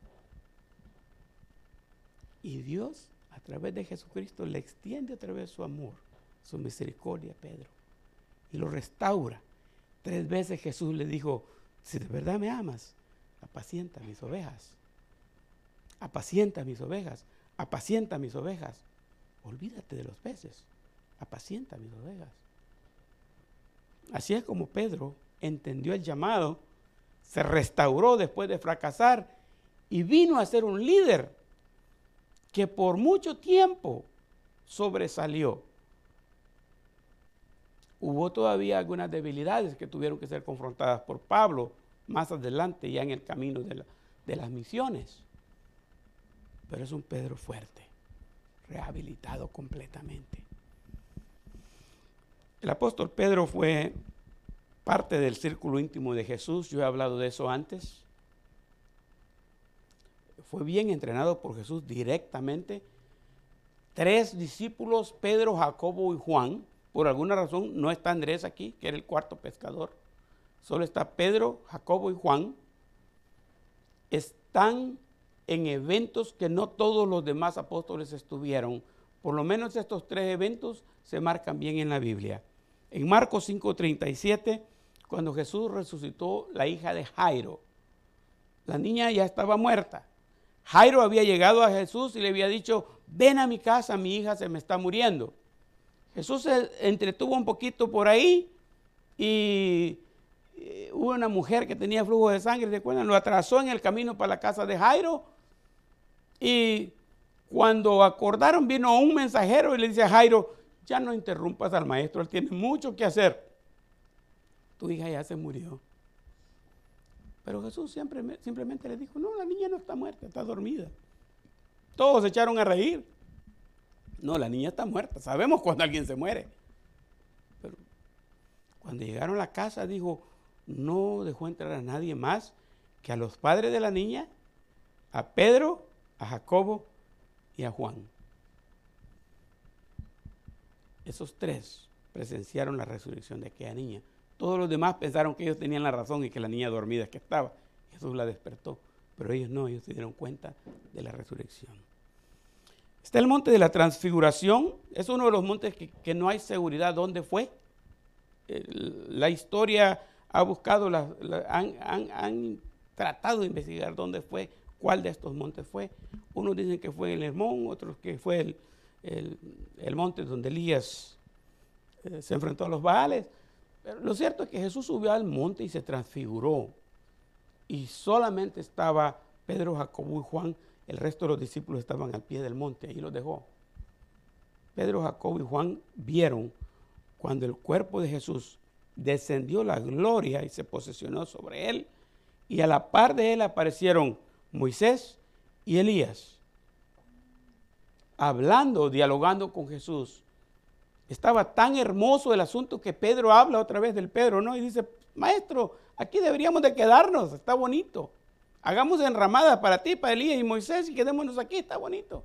Y Dios, a través de Jesucristo, le extiende a través de su amor, su misericordia a Pedro. y lo restaura. Tres veces Jesús le dijo, si de verdad me amas, apacienta mis ovejas. Apacienta mis ovejas. Apacienta mis ovejas. Olvídate de los peces. Apacienta mis ovejas. Así es como Pedro entendió el llamado, se restauró después de fracasar y vino a ser un líder que por mucho tiempo sobresalió. Hubo todavía algunas debilidades que tuvieron que ser confrontadas por Pablo más adelante, ya en el camino de, de las misiones. Pero es un Pedro fuerte, rehabilitado completamente. El apóstol Pedro fue parte del círculo íntimo de Jesús, yo he hablado de eso antes. Fue bien entrenado por Jesús directamente. Tres discípulos, Pedro, Jacobo y Juan, por alguna razón no está Andrés aquí, que era el cuarto pescador. Solo está Pedro, Jacobo y Juan. Están en eventos que no todos los demás apóstoles estuvieron. Por lo menos estos tres eventos se marcan bien en la Biblia. En Marcos 5:37, cuando Jesús resucitó la hija de Jairo, la niña ya estaba muerta. Jairo había llegado a Jesús y le había dicho, ven a mi casa, mi hija se me está muriendo. Jesús se entretuvo un poquito por ahí y eh, hubo una mujer que tenía flujo de sangre, ¿recuerdan? Lo atrasó en el camino para la casa de Jairo y cuando acordaron vino un mensajero y le dice a Jairo, ya no interrumpas al maestro, él tiene mucho que hacer. Tu hija ya se murió. Pero Jesús siempre, simplemente le dijo, no, la niña no está muerta, está dormida. Todos se echaron a reír. No, la niña está muerta. Sabemos cuando alguien se muere. Pero cuando llegaron a la casa dijo, no dejó entrar a nadie más que a los padres de la niña, a Pedro, a Jacobo y a Juan. Esos tres presenciaron la resurrección de aquella niña. Todos los demás pensaron que ellos tenían la razón y que la niña dormida que estaba. Jesús la despertó, pero ellos no, ellos se dieron cuenta de la resurrección. Está el monte de la transfiguración, es uno de los montes que, no hay seguridad dónde fue. la historia ha buscado, han, tratado de investigar dónde fue, cuál de estos montes fue. Unos dicen que fue el Hermón, otros que fue el, monte donde Elías eh, se enfrentó a los Baales. Pero lo cierto es que Jesús subió al monte y se transfiguró. Y solamente estaba Pedro, Jacobo y Juan el resto de los discípulos estaban al pie del monte, y los dejó. Pedro, Jacobo y Juan vieron cuando el cuerpo de Jesús descendió la gloria y se posesionó sobre él, y a la par de él aparecieron Moisés y Elías, hablando, dialogando con Jesús. Estaba tan hermoso el asunto que Pedro habla otra vez del Pedro, ¿no? Y dice, maestro, aquí deberíamos de quedarnos, está bonito. Hagamos enramada para ti, para Elías y Moisés y quedémonos aquí, está bonito.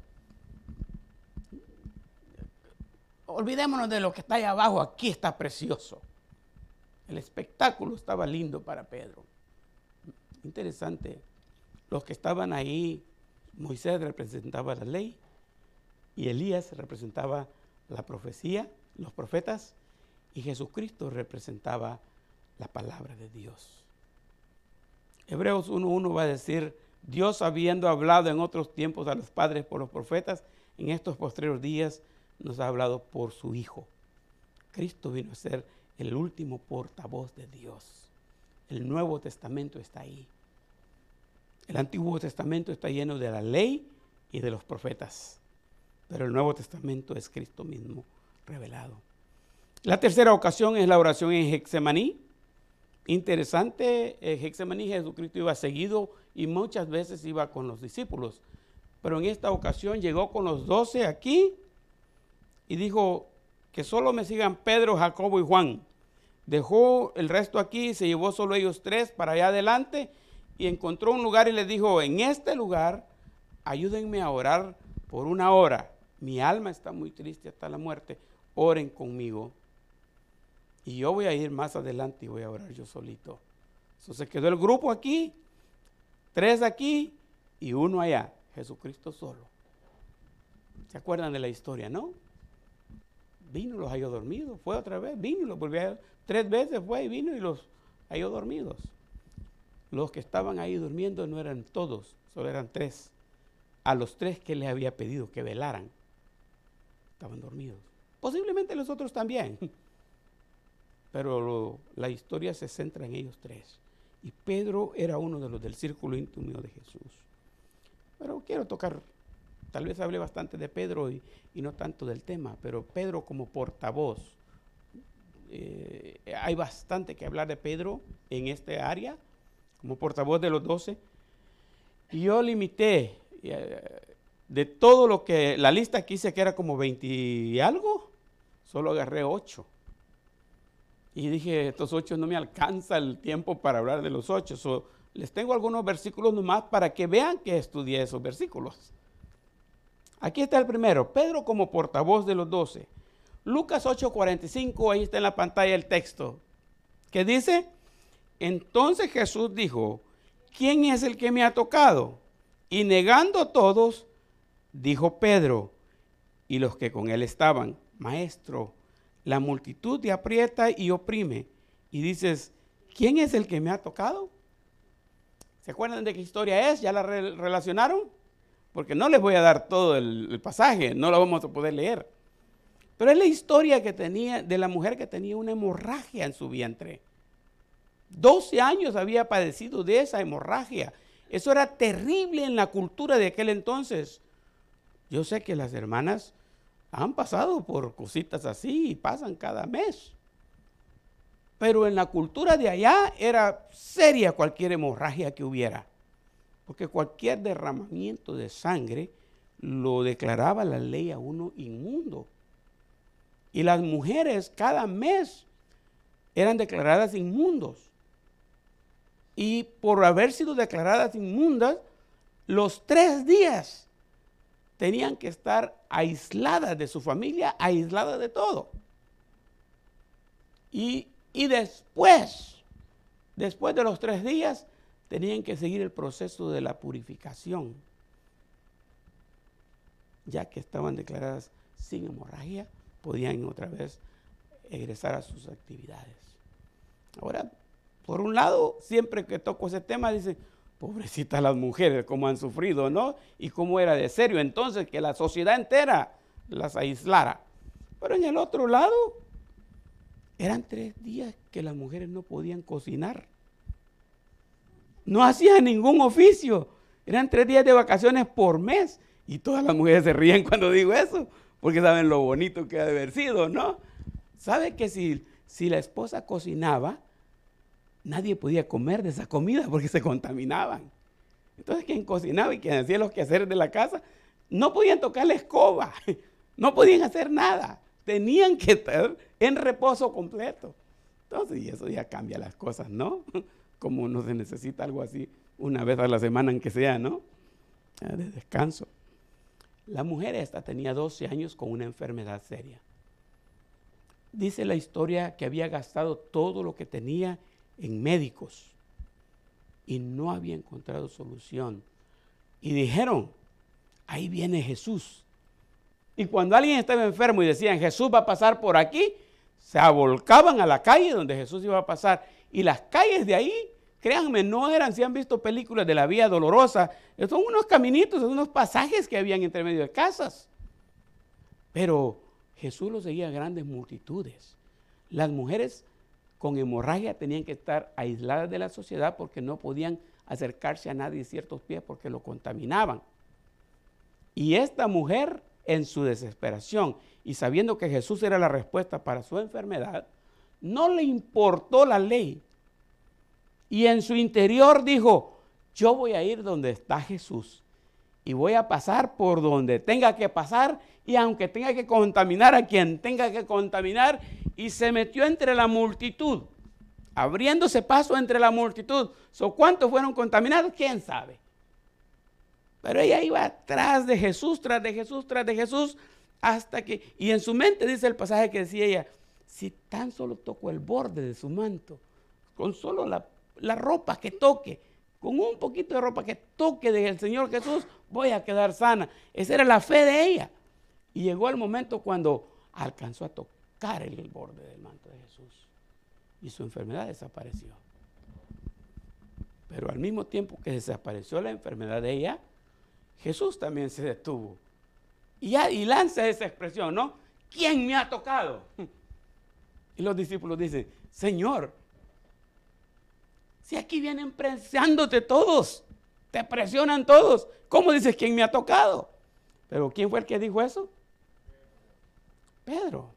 Olvidémonos de lo que está ahí abajo, aquí está precioso. El espectáculo estaba lindo para Pedro. Interesante. Los que estaban ahí, Moisés representaba la ley y Elías representaba la profecía, los profetas, y Jesucristo representaba la palabra de Dios. Hebreos 1.1 va a decir, Dios habiendo hablado en otros tiempos a los padres por los profetas, en estos posteriores días nos ha hablado por su Hijo. Cristo vino a ser el último portavoz de Dios. El Nuevo Testamento está ahí. El Antiguo Testamento está lleno de la ley y de los profetas, pero el Nuevo Testamento es Cristo mismo revelado. La tercera ocasión es la oración en Hexemaní. Interesante, eh, Hexemaní Jesucristo iba seguido y muchas veces iba con los discípulos. Pero en esta ocasión llegó con los doce aquí y dijo que solo me sigan Pedro, Jacobo y Juan. Dejó el resto aquí, se llevó solo ellos tres para allá adelante y encontró un lugar y les dijo, en este lugar ayúdenme a orar por una hora. Mi alma está muy triste hasta la muerte. Oren conmigo. Y yo voy a ir más adelante y voy a orar yo solito. Entonces quedó el grupo aquí, tres aquí y uno allá. Jesucristo solo. ¿Se acuerdan de la historia, no? vino los halló dormidos. Fue otra vez, vino los volvió a Tres veces fue y vino y los halló dormidos. Los que estaban ahí durmiendo no eran todos, solo eran tres. A los tres que les había pedido que velaran, estaban dormidos. Posiblemente los otros también. [laughs] Pero la historia se centra en ellos tres. Y Pedro era uno de los del círculo íntimo de Jesús. Pero quiero tocar, tal vez hablé bastante de Pedro y, y no tanto del tema, pero Pedro como portavoz. eh, hay bastante que hablar de Pedro en este área, como portavoz de los doce. Y yo limité eh, de todo lo que la lista que hice, que era como 20 y algo, solo agarré ocho. Y dije, estos ocho no me alcanza el tiempo para hablar de los ocho. So, les tengo algunos versículos nomás para que vean que estudié esos versículos. Aquí está el primero, Pedro como portavoz de los doce. Lucas 8:45, ahí está en la pantalla el texto, que dice, entonces Jesús dijo, ¿quién es el que me ha tocado? Y negando todos, dijo Pedro y los que con él estaban, maestro, la multitud te aprieta y oprime. Y dices, ¿quién es el que me ha tocado? ¿Se acuerdan de qué historia es? ¿Ya la re- relacionaron? Porque no les voy a dar todo el, el pasaje, no lo vamos a poder leer. Pero es la historia que tenía de la mujer que tenía una hemorragia en su vientre. 12 años había padecido de esa hemorragia. Eso era terrible en la cultura de aquel entonces. Yo sé que las hermanas han pasado por cositas así y pasan cada mes. Pero en la cultura de allá era seria cualquier hemorragia que hubiera. Porque cualquier derramamiento de sangre lo declaraba la ley a uno inmundo. Y las mujeres cada mes eran declaradas inmundos. Y por haber sido declaradas inmundas, los tres días tenían que estar aisladas de su familia, aisladas de todo. Y, y después, después de los tres días, tenían que seguir el proceso de la purificación, ya que estaban declaradas sin hemorragia, podían otra vez egresar a sus actividades. Ahora, por un lado, siempre que toco ese tema, dicen, pobrecitas las mujeres, cómo han sufrido, ¿no? Y cómo era de serio entonces que la sociedad entera las aislara. Pero en el otro lado, eran tres días que las mujeres no podían cocinar. No hacían ningún oficio. Eran tres días de vacaciones por mes. Y todas las mujeres se ríen cuando digo eso, porque saben lo bonito que ha de haber sido, ¿no? ¿Sabe que si, si la esposa cocinaba, nadie podía comer de esa comida porque se contaminaban? Entonces, quien cocinaba y quien hacía los quehaceres de la casa, no podían tocar la escoba, [laughs] no podían hacer nada. Tenían que estar en reposo completo. Entonces, y eso ya cambia las cosas, ¿no? [laughs] Como no se necesita algo así una vez a la semana, en que sea, ¿no? De descanso. La mujer esta tenía 12 años con una enfermedad seria. Dice la historia que había gastado todo lo que tenía en médicos y no había encontrado solución. Y dijeron, ahí viene Jesús. Y cuando alguien estaba enfermo y decían, Jesús va a pasar por aquí, se avolcaban a la calle donde Jesús iba a pasar. Y las calles de ahí, créanme, no eran, si han visto películas de la Vía Dolorosa, son unos caminitos, unos pasajes que habían entre medio de casas. Pero Jesús lo seguía a grandes multitudes. Las mujeres con hemorragia tenían que estar aisladas de la sociedad porque no podían acercarse a nadie ciertos pies porque lo contaminaban. Y esta mujer, en su desesperación y sabiendo que Jesús era la respuesta para su enfermedad, no le importó la ley. Y en su interior dijo, yo voy a ir donde está Jesús y voy a pasar por donde tenga que pasar y aunque tenga que contaminar a quien tenga que contaminar, y se metió entre la multitud, abriéndose paso entre la multitud. So, ¿Cuántos fueron contaminados? ¿Quién sabe? Pero ella iba tras de Jesús, tras de Jesús, tras de Jesús, hasta que, y en su mente dice el pasaje que decía ella, si tan solo toco el borde de su manto, con solo la ropa que toque, con un poquito de ropa que toque del Señor Jesús, voy a quedar sana. Esa era la fe de ella. Y llegó el momento cuando alcanzó a tocar el borde del manto de Jesús y su enfermedad desapareció. Pero al mismo tiempo que desapareció la enfermedad de ella, Jesús también se detuvo. Y, lanza esa expresión, ¿no? ¿Quién me ha tocado? Y los discípulos dicen, Señor, si aquí vienen presionándote todos, te presionan todos, ¿cómo dices quién me ha tocado? Pero ¿quién fue el que dijo eso? Pedro.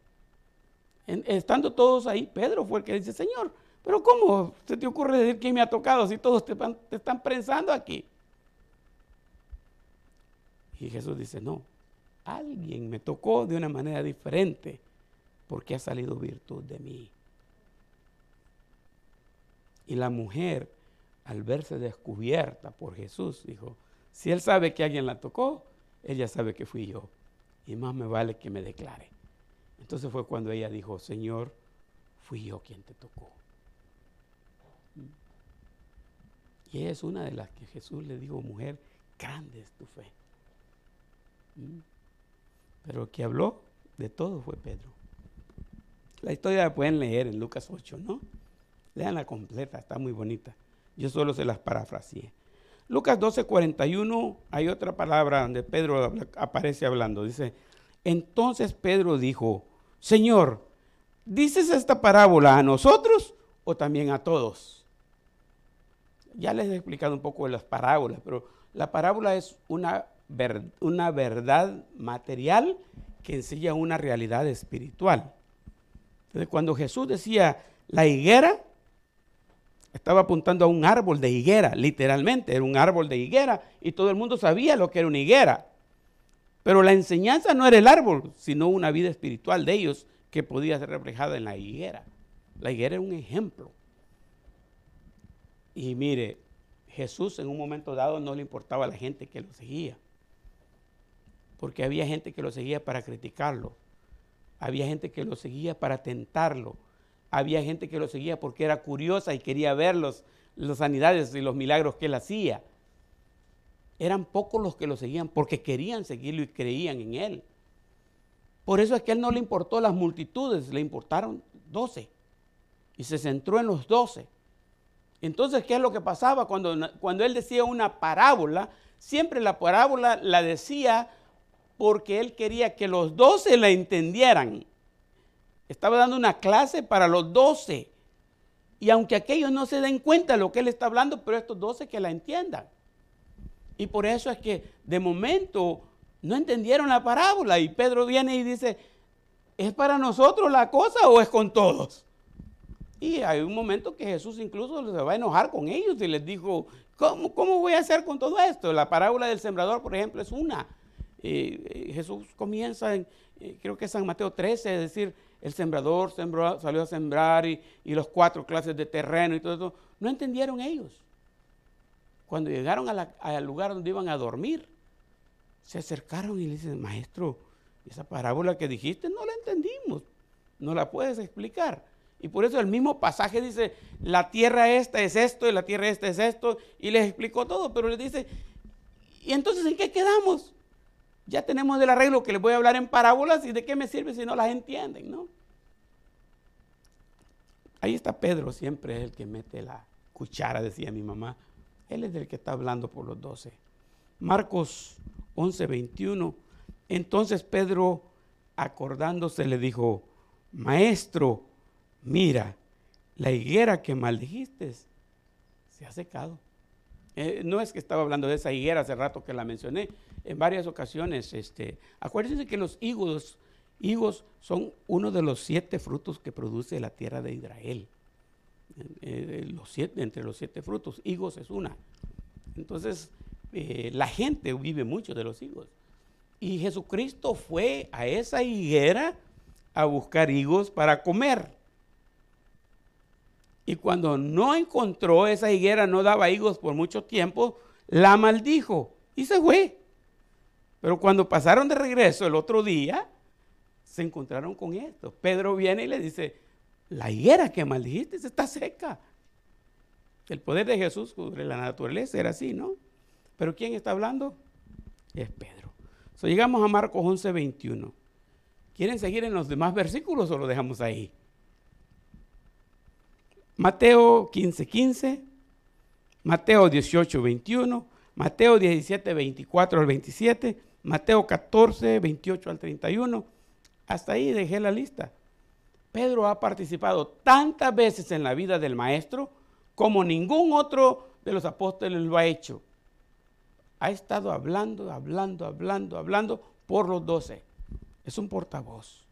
estando todos ahí, Pedro fue el que dice, Señor, pero ¿cómo se te ocurre decir quién me ha tocado si todos te, te están prensando aquí? Y Jesús dice, no, alguien me tocó de una manera diferente porque ha salido virtud de mí. Y la mujer, al verse descubierta por Jesús, dijo, si él sabe que alguien la tocó, ella sabe que fui yo. Y más me vale que me declare. Entonces fue cuando ella dijo, Señor, fui yo quien te tocó. Y ella es una de las que Jesús le dijo, mujer, grande es tu fe. Pero el que habló de todo fue Pedro. La historia la pueden leer en Lucas 8, ¿no? Leanla completa, está muy bonita. Yo solo se las parafraseé. Lucas 12, 41, hay otra palabra donde Pedro aparece hablando. Dice, entonces Pedro dijo, Señor, ¿dices esta parábola a nosotros o también a todos? Ya les he explicado un poco de las parábolas, pero la parábola es una una verdad material que enseña una realidad espiritual. Entonces, cuando Jesús decía la higuera, estaba apuntando a un árbol de higuera, literalmente, era un árbol de higuera y todo el mundo sabía lo que era una higuera. Pero la enseñanza no era el árbol, sino una vida espiritual de ellos que podía ser reflejada en la higuera. La higuera era un ejemplo. Y mire, Jesús en un momento dado no le importaba a la gente que lo seguía porque había gente que lo seguía para criticarlo, había gente que lo seguía para tentarlo, había gente que lo seguía porque era curiosa y quería ver los, las sanidades y los milagros que él hacía. Eran pocos los que lo seguían porque querían seguirlo y creían en él. Por eso es que a él no le importó las multitudes, le importaron doce. Y se centró en los doce. Entonces, ¿qué es lo que pasaba cuando, cuando él decía una parábola? Siempre la parábola la decía porque él quería que los doce la entendieran. Estaba dando una clase para los doce. Y aunque aquellos no se den cuenta de lo que él está hablando, pero estos doce que la entiendan. Y por eso es que de momento no entendieron la parábola. Y Pedro viene y dice, ¿es para nosotros la cosa o es con todos? Y hay un momento que Jesús incluso se va a enojar con ellos y les dijo, ¿cómo, cómo voy a hacer con todo esto? La parábola del sembrador, por ejemplo, es una. Eh, Jesús comienza en, eh, creo que San Mateo 13, es decir, el sembrador salió a sembrar y, los cuatro clases de terreno y todo eso. No entendieron ellos. Cuando llegaron al lugar donde iban a dormir, se acercaron y le dicen, maestro, esa parábola que dijiste no la entendimos, no la puedes explicar. Y por eso el mismo pasaje dice, la tierra esta es esto y la tierra esta es esto, y les explicó todo, pero les dice, ¿y entonces en qué quedamos? Ya tenemos el arreglo que les voy a hablar en parábolas y de qué me sirve si no las entienden, ¿no? Ahí está Pedro, siempre es el que mete la cuchara, decía mi mamá. Él es el que está hablando por los doce. Marcos 11, 21. Entonces Pedro, acordándose, le dijo, Maestro, mira, la higuera que maldijiste se ha secado. Eh, no es que estaba hablando de esa higuera hace rato que la mencioné, en varias ocasiones. Este, acuérdense que los higos, higos son uno de los siete frutos que produce la tierra de Israel. Eh, siete, entre los siete frutos, higos es una. Entonces, eh, la gente vive mucho de los higos. Y Jesucristo fue a esa higuera a buscar higos para comer. Y cuando no encontró esa higuera, no daba higos por mucho tiempo, la maldijo y se fue. Pero cuando pasaron de regreso el otro día, se encontraron con esto. Pedro viene y le dice, la higuera que maldijiste está seca. El poder de Jesús sobre la naturaleza era así, ¿no? Pero ¿quién está hablando? Es Pedro. So, llegamos a Marcos 11, 21. ¿Quieren seguir en los demás versículos o lo dejamos ahí? Mateo 15, 15, Mateo 18, 21, Mateo 17, 24 al 27, Mateo 14, 28 al 31. Hasta ahí dejé la lista. Pedro ha participado tantas veces en la vida del maestro como ningún otro de los apóstoles lo ha hecho. Ha estado hablando, hablando, hablando, hablando por los doce. Es un portavoz.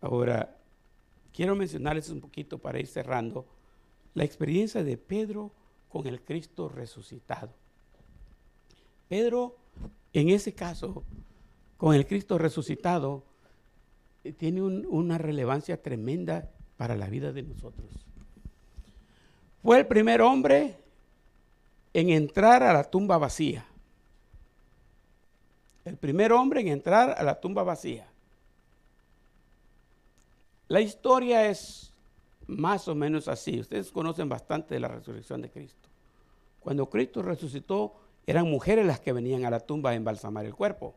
Ahora, quiero mencionarles un poquito para ir cerrando la experiencia de Pedro con el Cristo resucitado. Pedro, en ese caso, con el Cristo resucitado, eh, tiene una relevancia tremenda para la vida de nosotros. Fue el primer hombre en entrar a la tumba vacía. El primer hombre en entrar a la tumba vacía. La historia es más o menos así. Ustedes conocen bastante de la resurrección de Cristo. Cuando Cristo resucitó, eran mujeres las que venían a la tumba a embalsamar el cuerpo,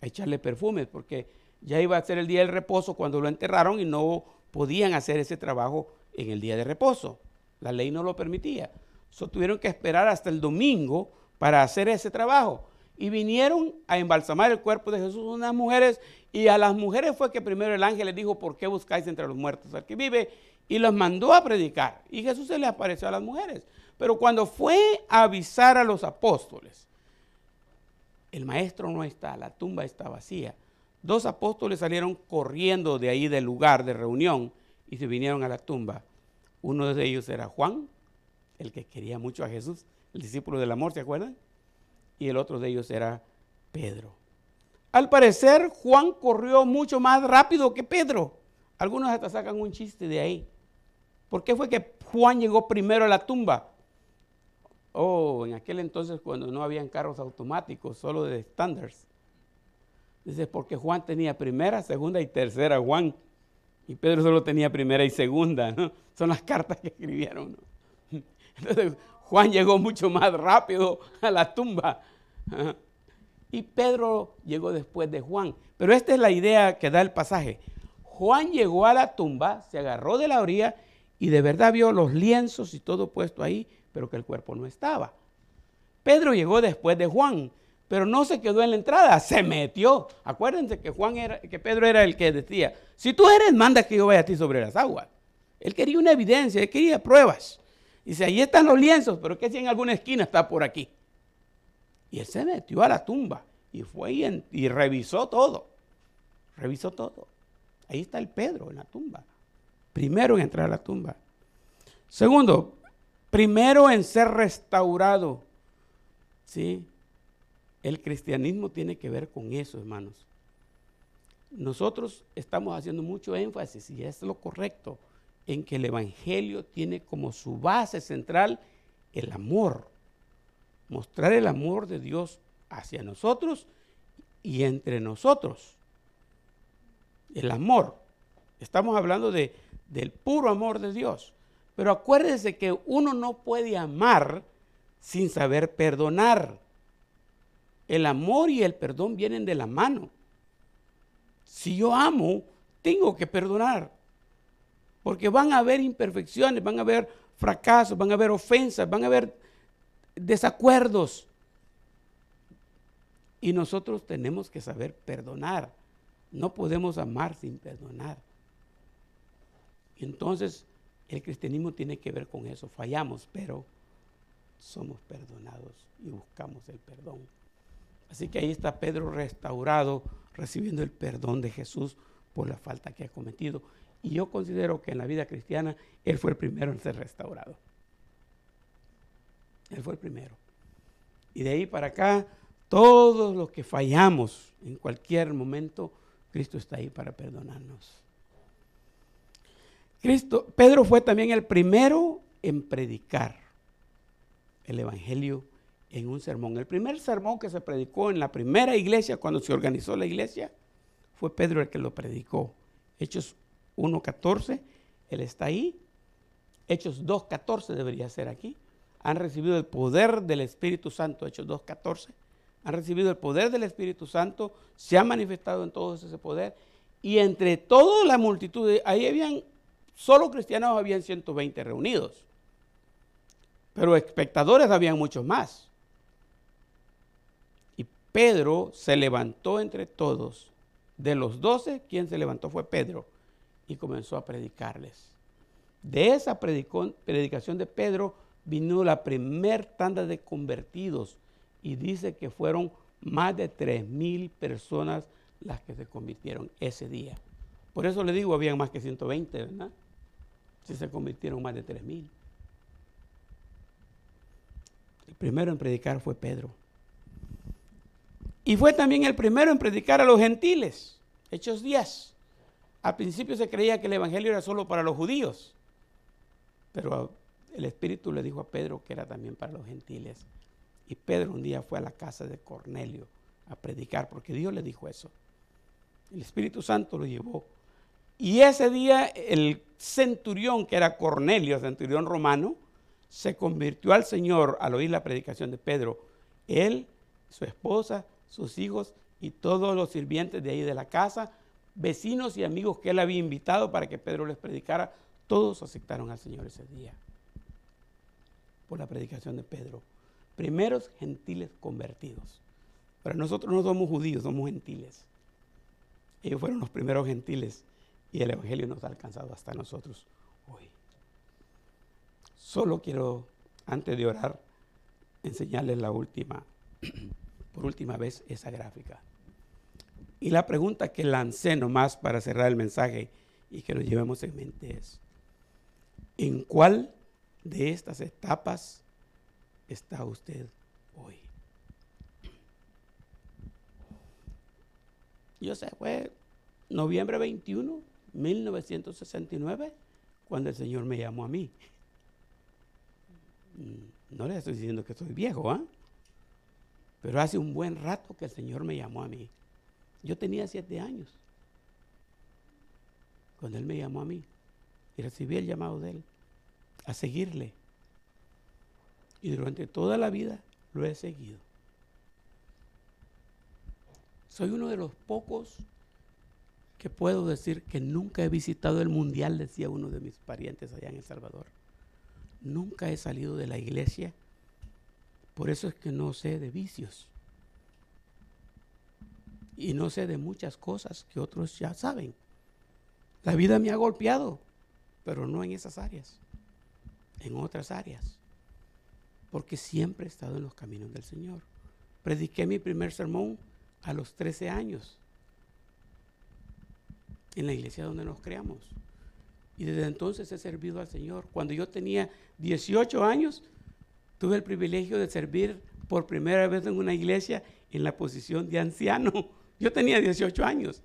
a echarle perfumes, porque ya iba a ser el día del reposo cuando lo enterraron y no podían hacer ese trabajo en el día de reposo. La ley no lo permitía. So, tuvieron que esperar hasta el domingo para hacer ese trabajo. Y vinieron a embalsamar el cuerpo de Jesús unas mujeres. Y a las mujeres fue que primero el ángel les dijo, ¿por qué buscáis entre los muertos al que vive? Y los mandó a predicar. Y Jesús se le apareció a las mujeres. Pero cuando fue a avisar a los apóstoles, el maestro no está, la tumba está vacía dos apóstoles salieron corriendo de ahí del lugar de reunión y se vinieron a la tumba. Uno de ellos era Juan, el que quería mucho a Jesús, el discípulo del amor, ¿se acuerdan? Y el otro de ellos era Pedro. Al parecer, Juan corrió mucho más rápido que Pedro. Algunos hasta sacan un chiste de ahí. ¿Por qué fue que Juan llegó primero a la tumba? Oh, en aquel entonces cuando no habían carros automáticos, solo de estándares. Dice, porque Juan tenía primera, segunda y tercera Juan. Y Pedro solo tenía primera y segunda, ¿no? Son las cartas que escribieron, [laughs] Entonces, Juan llegó mucho más rápido a la tumba. Y Pedro llegó después de Juan. Pero esta es la idea que da el pasaje. Juan llegó a la tumba, se agarró de la orilla y de verdad vio los lienzos y todo puesto ahí, pero que el cuerpo no estaba. Pedro llegó después de Juan pero no se quedó en la entrada, se metió. Acuérdense que Juan era, que Pedro era el que decía, si tú eres, manda que yo vaya a ti sobre las aguas. Él quería una evidencia, él quería pruebas. Dice, ahí están los lienzos, pero que si en alguna esquina está por aquí. Y él se metió a la tumba y fue y, y revisó todo. Revisó todo. Ahí está el Pedro en la tumba. Primero en entrar a la tumba. Segundo, primero en ser restaurado. ¿Sí? El cristianismo tiene que ver con eso, hermanos. Nosotros estamos haciendo mucho énfasis, y es lo correcto, en que el Evangelio tiene como su base central el amor. Mostrar el amor de Dios hacia nosotros y entre nosotros. El amor. Estamos hablando de, del puro amor de Dios. Pero acuérdense que uno no puede amar sin saber perdonar. El amor y el perdón vienen de la mano. Si yo amo, tengo que perdonar. Porque van a haber imperfecciones, van a haber fracasos, van a haber ofensas, van a haber desacuerdos. Y nosotros tenemos que saber perdonar. No podemos amar sin perdonar. Entonces, el cristianismo tiene que ver con eso. Fallamos, pero somos perdonados y buscamos el perdón. Así que ahí está Pedro restaurado, recibiendo el perdón de Jesús por la falta que ha cometido. Y yo considero que en la vida cristiana él fue el primero en ser restaurado. Él fue el primero. Y de ahí para acá, todos los que fallamos en cualquier momento, Cristo está ahí para perdonarnos. Cristo, Pedro fue también el primero en predicar el Evangelio en un sermón. El primer sermón que se predicó en la primera iglesia, cuando se organizó la iglesia, fue Pedro el que lo predicó. Hechos 1.14, él está ahí. Hechos 2.14 debería ser aquí. Han recibido el poder del Espíritu Santo, Hechos 2.14. Han recibido el poder del Espíritu Santo, se ha manifestado en todos ese poder Y entre toda la multitud, ahí habían, solo cristianos habían 120 reunidos. Pero espectadores habían muchos más. Pedro se levantó entre todos. De los doce, quien se levantó fue Pedro y comenzó a predicarles. De esa predicación de Pedro vino la primer tanda de convertidos y dice que fueron más de tres mil personas las que se convirtieron ese día. Por eso le digo, habían más que 120, ¿verdad? Si se convirtieron más de tres mil. El primero en predicar fue Pedro. Y fue también el primero en predicar a los gentiles. Hechos 10. Al principio se creía que el Evangelio era solo para los judíos. Pero el Espíritu le dijo a Pedro que era también para los gentiles. Y Pedro un día fue a la casa de Cornelio a predicar, porque Dios le dijo eso. El Espíritu Santo lo llevó. Y ese día el centurión, que era Cornelio, centurión romano, se convirtió al Señor al oír la predicación de Pedro. Él, su esposa, sus hijos y todos los sirvientes de ahí de la casa, vecinos y amigos que él había invitado para que Pedro les predicara, todos aceptaron al Señor ese día por la predicación de Pedro. Primeros gentiles convertidos. Pero nosotros no somos judíos, somos gentiles. Ellos fueron los primeros gentiles y el Evangelio nos ha alcanzado hasta nosotros hoy. Solo quiero, antes de orar, enseñarles la última, por última vez, esa gráfica. Y la pregunta que lancé nomás para cerrar el mensaje y que nos llevemos en mente es, ¿en cuál de estas etapas está usted hoy? Yo sé, fue noviembre 21, 1969, cuando el Señor me llamó a mí. Mm, no le estoy diciendo que soy viejo, ¿ah? Pero hace un buen rato que el Señor me llamó a mí. Yo tenía siete años cuando Él me llamó a mí y recibí el llamado de Él a seguirle. Y durante toda la vida lo he seguido. Soy uno de los pocos que puedo decir que nunca he visitado el mundial, decía uno de mis parientes allá en El Salvador. Nunca he salido de la iglesia. Por eso es que no sé de vicios. Y no sé de muchas cosas que otros ya saben. La vida me ha golpeado, pero no en esas áreas en otras áreas, porque siempre he estado en los caminos del Señor. Prediqué mi primer sermón a los 13 años en la iglesia donde nos creamos. Y desde entonces he servido al Señor. Cuando yo tenía 18 años, tuve el privilegio de servir por primera vez en una iglesia en la posición de anciano. [laughs] Yo tenía 18 años,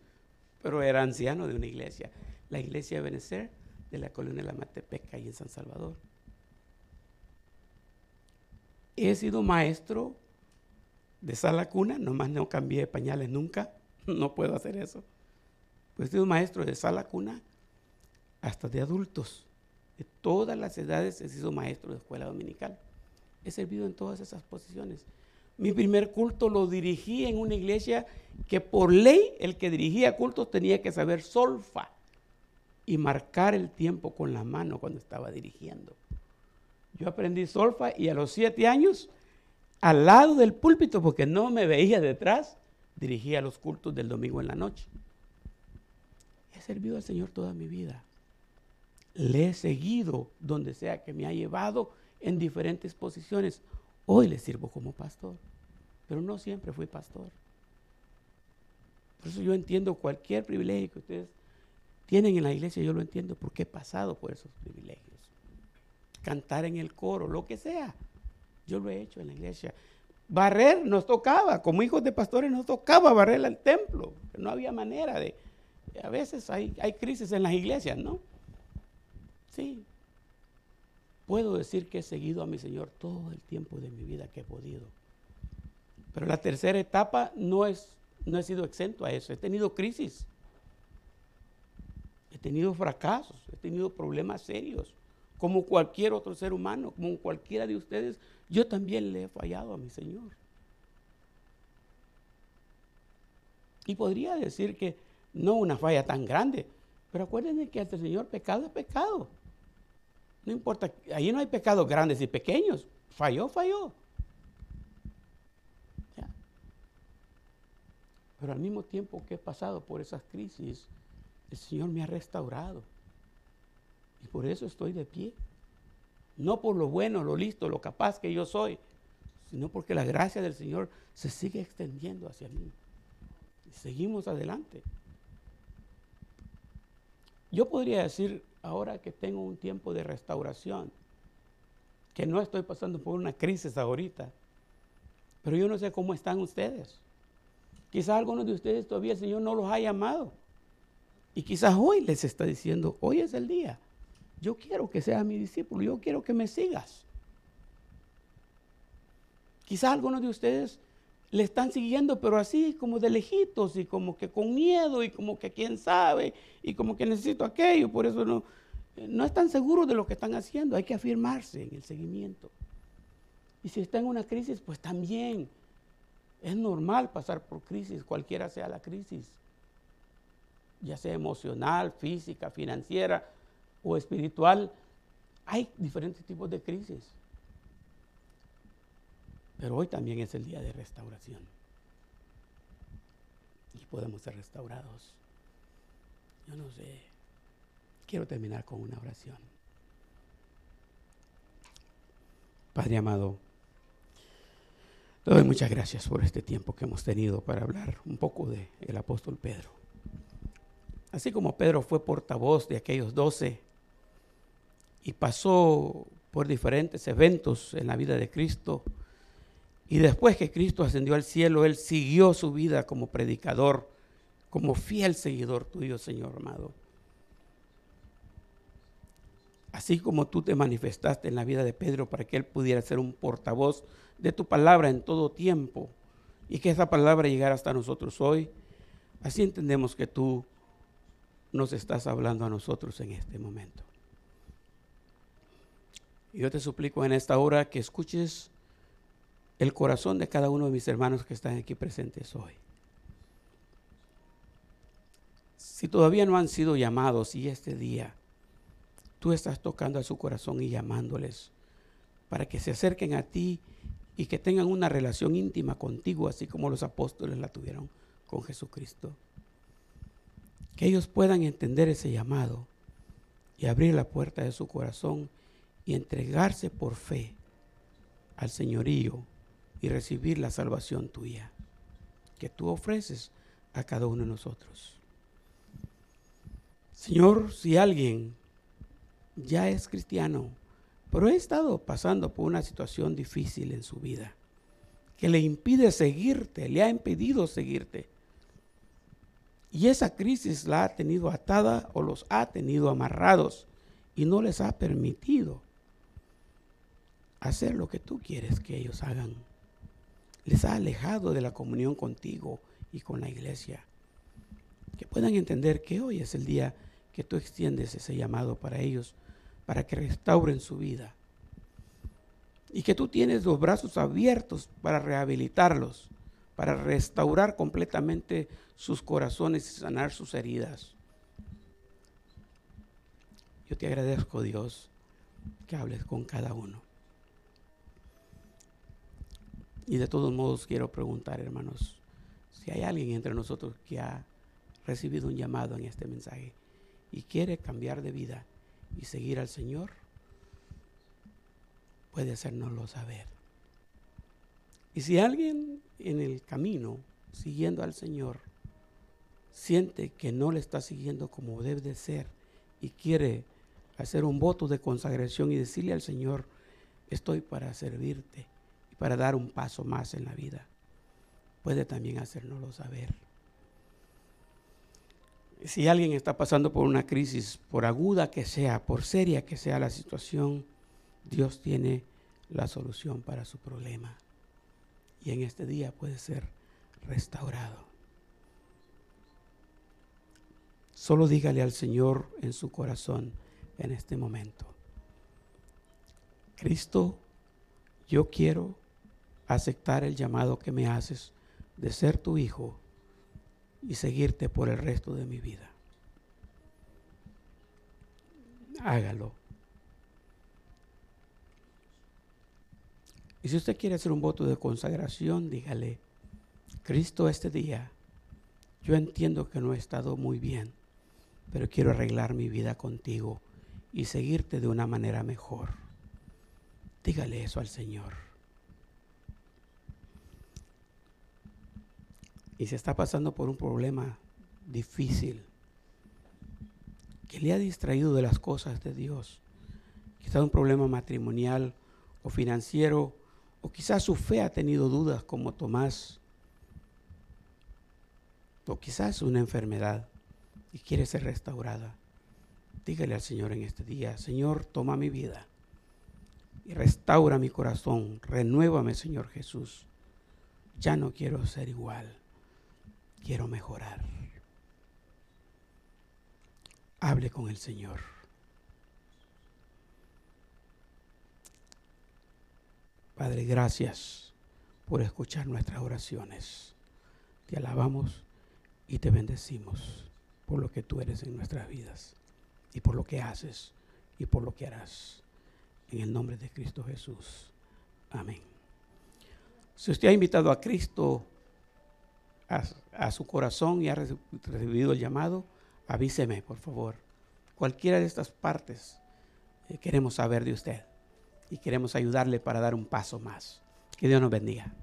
pero era anciano de una iglesia, la iglesia de Benecer de la colonia de la Matepeca, ahí en San Salvador. He sido maestro de sala cuna, nomás no cambié de pañales nunca, [laughs] no puedo hacer eso. Pues he sido maestro de sala cuna hasta de adultos. De todas las edades he sido maestro de escuela dominical. He servido en todas esas posiciones. Mi primer culto lo dirigí en una iglesia que por ley el que dirigía cultos tenía que saber solfa y marcar el tiempo con la mano cuando estaba dirigiendo. Yo aprendí solfa y a los siete años, al lado del púlpito, porque no me veía detrás, dirigía los cultos del domingo en la noche. He servido al Señor toda mi vida. Le he seguido donde sea que me ha llevado en diferentes posiciones. Hoy le sirvo como pastor, pero no siempre fui pastor. Por eso yo entiendo cualquier privilegio que ustedes tienen en la iglesia, yo lo entiendo porque he pasado por esos privilegios cantar en el coro, lo que sea. Yo lo he hecho en la iglesia. Barrer nos tocaba, como hijos de pastores nos tocaba barrer el templo. No había manera de... A veces hay, hay crisis en las iglesias, ¿no? Sí. Puedo decir que he seguido a mi Señor todo el tiempo de mi vida que he podido. Pero la tercera etapa no, es, no he sido exento a eso. He tenido crisis. He tenido fracasos. He tenido problemas serios como cualquier otro ser humano, como cualquiera de ustedes, yo también le he fallado a mi Señor. Y podría decir que no una falla tan grande, pero acuérdense que ante el Señor pecado es pecado. No importa, ahí no hay pecados grandes y pequeños. Falló, falló. Ya. Pero al mismo tiempo que he pasado por esas crisis, el Señor me ha restaurado. Y por eso estoy de pie. No por lo bueno, lo listo, lo capaz que yo soy, sino porque la gracia del Señor se sigue extendiendo hacia mí. Y seguimos adelante. Yo podría decir ahora que tengo un tiempo de restauración, que no estoy pasando por una crisis ahorita, pero yo no sé cómo están ustedes. Quizás algunos de ustedes todavía el Señor no los ha llamado. Y quizás hoy les está diciendo, hoy es el día. Yo quiero que seas mi discípulo, yo quiero que me sigas. Quizás algunos de ustedes le están siguiendo, pero así como de lejitos y como que con miedo y como que quién sabe y como que necesito aquello, por eso no, no están seguros de lo que están haciendo. Hay que afirmarse en el seguimiento. Y si está en una crisis, pues también es normal pasar por crisis, cualquiera sea la crisis, ya sea emocional, física, financiera o espiritual. Hay diferentes tipos de crisis. Pero hoy también es el día de restauración. Y podemos ser restaurados. Yo no sé. Quiero terminar con una oración. Padre amado, te doy muchas gracias por este tiempo que hemos tenido para hablar un poco del el apóstol Pedro. Así como Pedro fue portavoz de aquellos doce y pasó por diferentes eventos en la vida de Cristo, y después que Cristo ascendió al cielo, Él siguió su vida como predicador, como fiel seguidor tuyo, Señor amado. Así como tú te manifestaste en la vida de Pedro para que Él pudiera ser un portavoz de tu palabra en todo tiempo y que esa palabra llegara hasta nosotros hoy, así entendemos que tú nos estás hablando a nosotros en este momento. Yo te suplico en esta hora que escuches el corazón de cada uno de mis hermanos que están aquí presentes hoy. Si todavía no han sido llamados y este día tú estás tocando a su corazón y llamándoles para que se acerquen a ti y que tengan una relación íntima contigo, así como los apóstoles la tuvieron con Jesucristo. Que ellos puedan entender ese llamado y abrir la puerta de su corazón y entregarse por fe al señorío y recibir la salvación tuya que tú ofreces a cada uno de nosotros. Señor, si alguien ya es cristiano, pero ha estado pasando por una situación difícil en su vida, que le impide seguirte, le ha impedido seguirte, y esa crisis la ha tenido atada o los ha tenido amarrados y no les ha permitido hacer lo que tú quieres que ellos hagan les ha alejado de la comunión contigo y con la iglesia. Que puedan entender que hoy es el día que tú extiendes ese llamado para ellos, para que restauren su vida. Y que tú tienes los brazos abiertos para rehabilitarlos, para restaurar completamente sus corazones y sanar sus heridas. Yo te agradezco, Dios, que hables con cada uno. Y de todos modos quiero preguntar, hermanos, si hay alguien entre nosotros que ha recibido un llamado en este mensaje y quiere cambiar de vida y seguir al Señor, puede hacérnoslo saber. Y si alguien en el camino, siguiendo al Señor, siente que no le está siguiendo como debe de ser y quiere hacer un voto de consagración y decirle al Señor, estoy para servirte para dar un paso más en la vida. Puede también hacérnoslo saber. Si alguien está pasando por una crisis, por aguda que sea, por seria que sea la situación, Dios tiene la solución para su problema. Y en este día puede ser restaurado. Solo dígale al Señor en su corazón en este momento. Cristo, yo quiero aceptar el llamado que me haces de ser tu hijo y seguirte por el resto de mi vida. Hágalo. Y si usted quiere hacer un voto de consagración, dígale, Cristo este día, yo entiendo que no he estado muy bien, pero quiero arreglar mi vida contigo y seguirte de una manera mejor. Dígale eso al Señor. Y si está pasando por un problema difícil, que le ha distraído de las cosas de Dios, quizás un problema matrimonial o financiero, o quizás su fe ha tenido dudas como Tomás, o quizás una enfermedad y quiere ser restaurada. Dígale al Señor en este día, Señor, toma mi vida y restaura mi corazón, renuévame, Señor Jesús. Ya no quiero ser igual, quiero mejorar. Hable con el Señor. Padre, gracias por escuchar nuestras oraciones. Te alabamos y te bendecimos por lo que tú eres en nuestras vidas y por lo que haces y por lo que harás. En el nombre de Cristo Jesús. Amén. Si usted ha invitado a Cristo a, su corazón y ha recibido el llamado, avíseme, por favor. Cualquiera de estas partes eh, queremos saber de usted y queremos ayudarle para dar un paso más. Que Dios nos bendiga.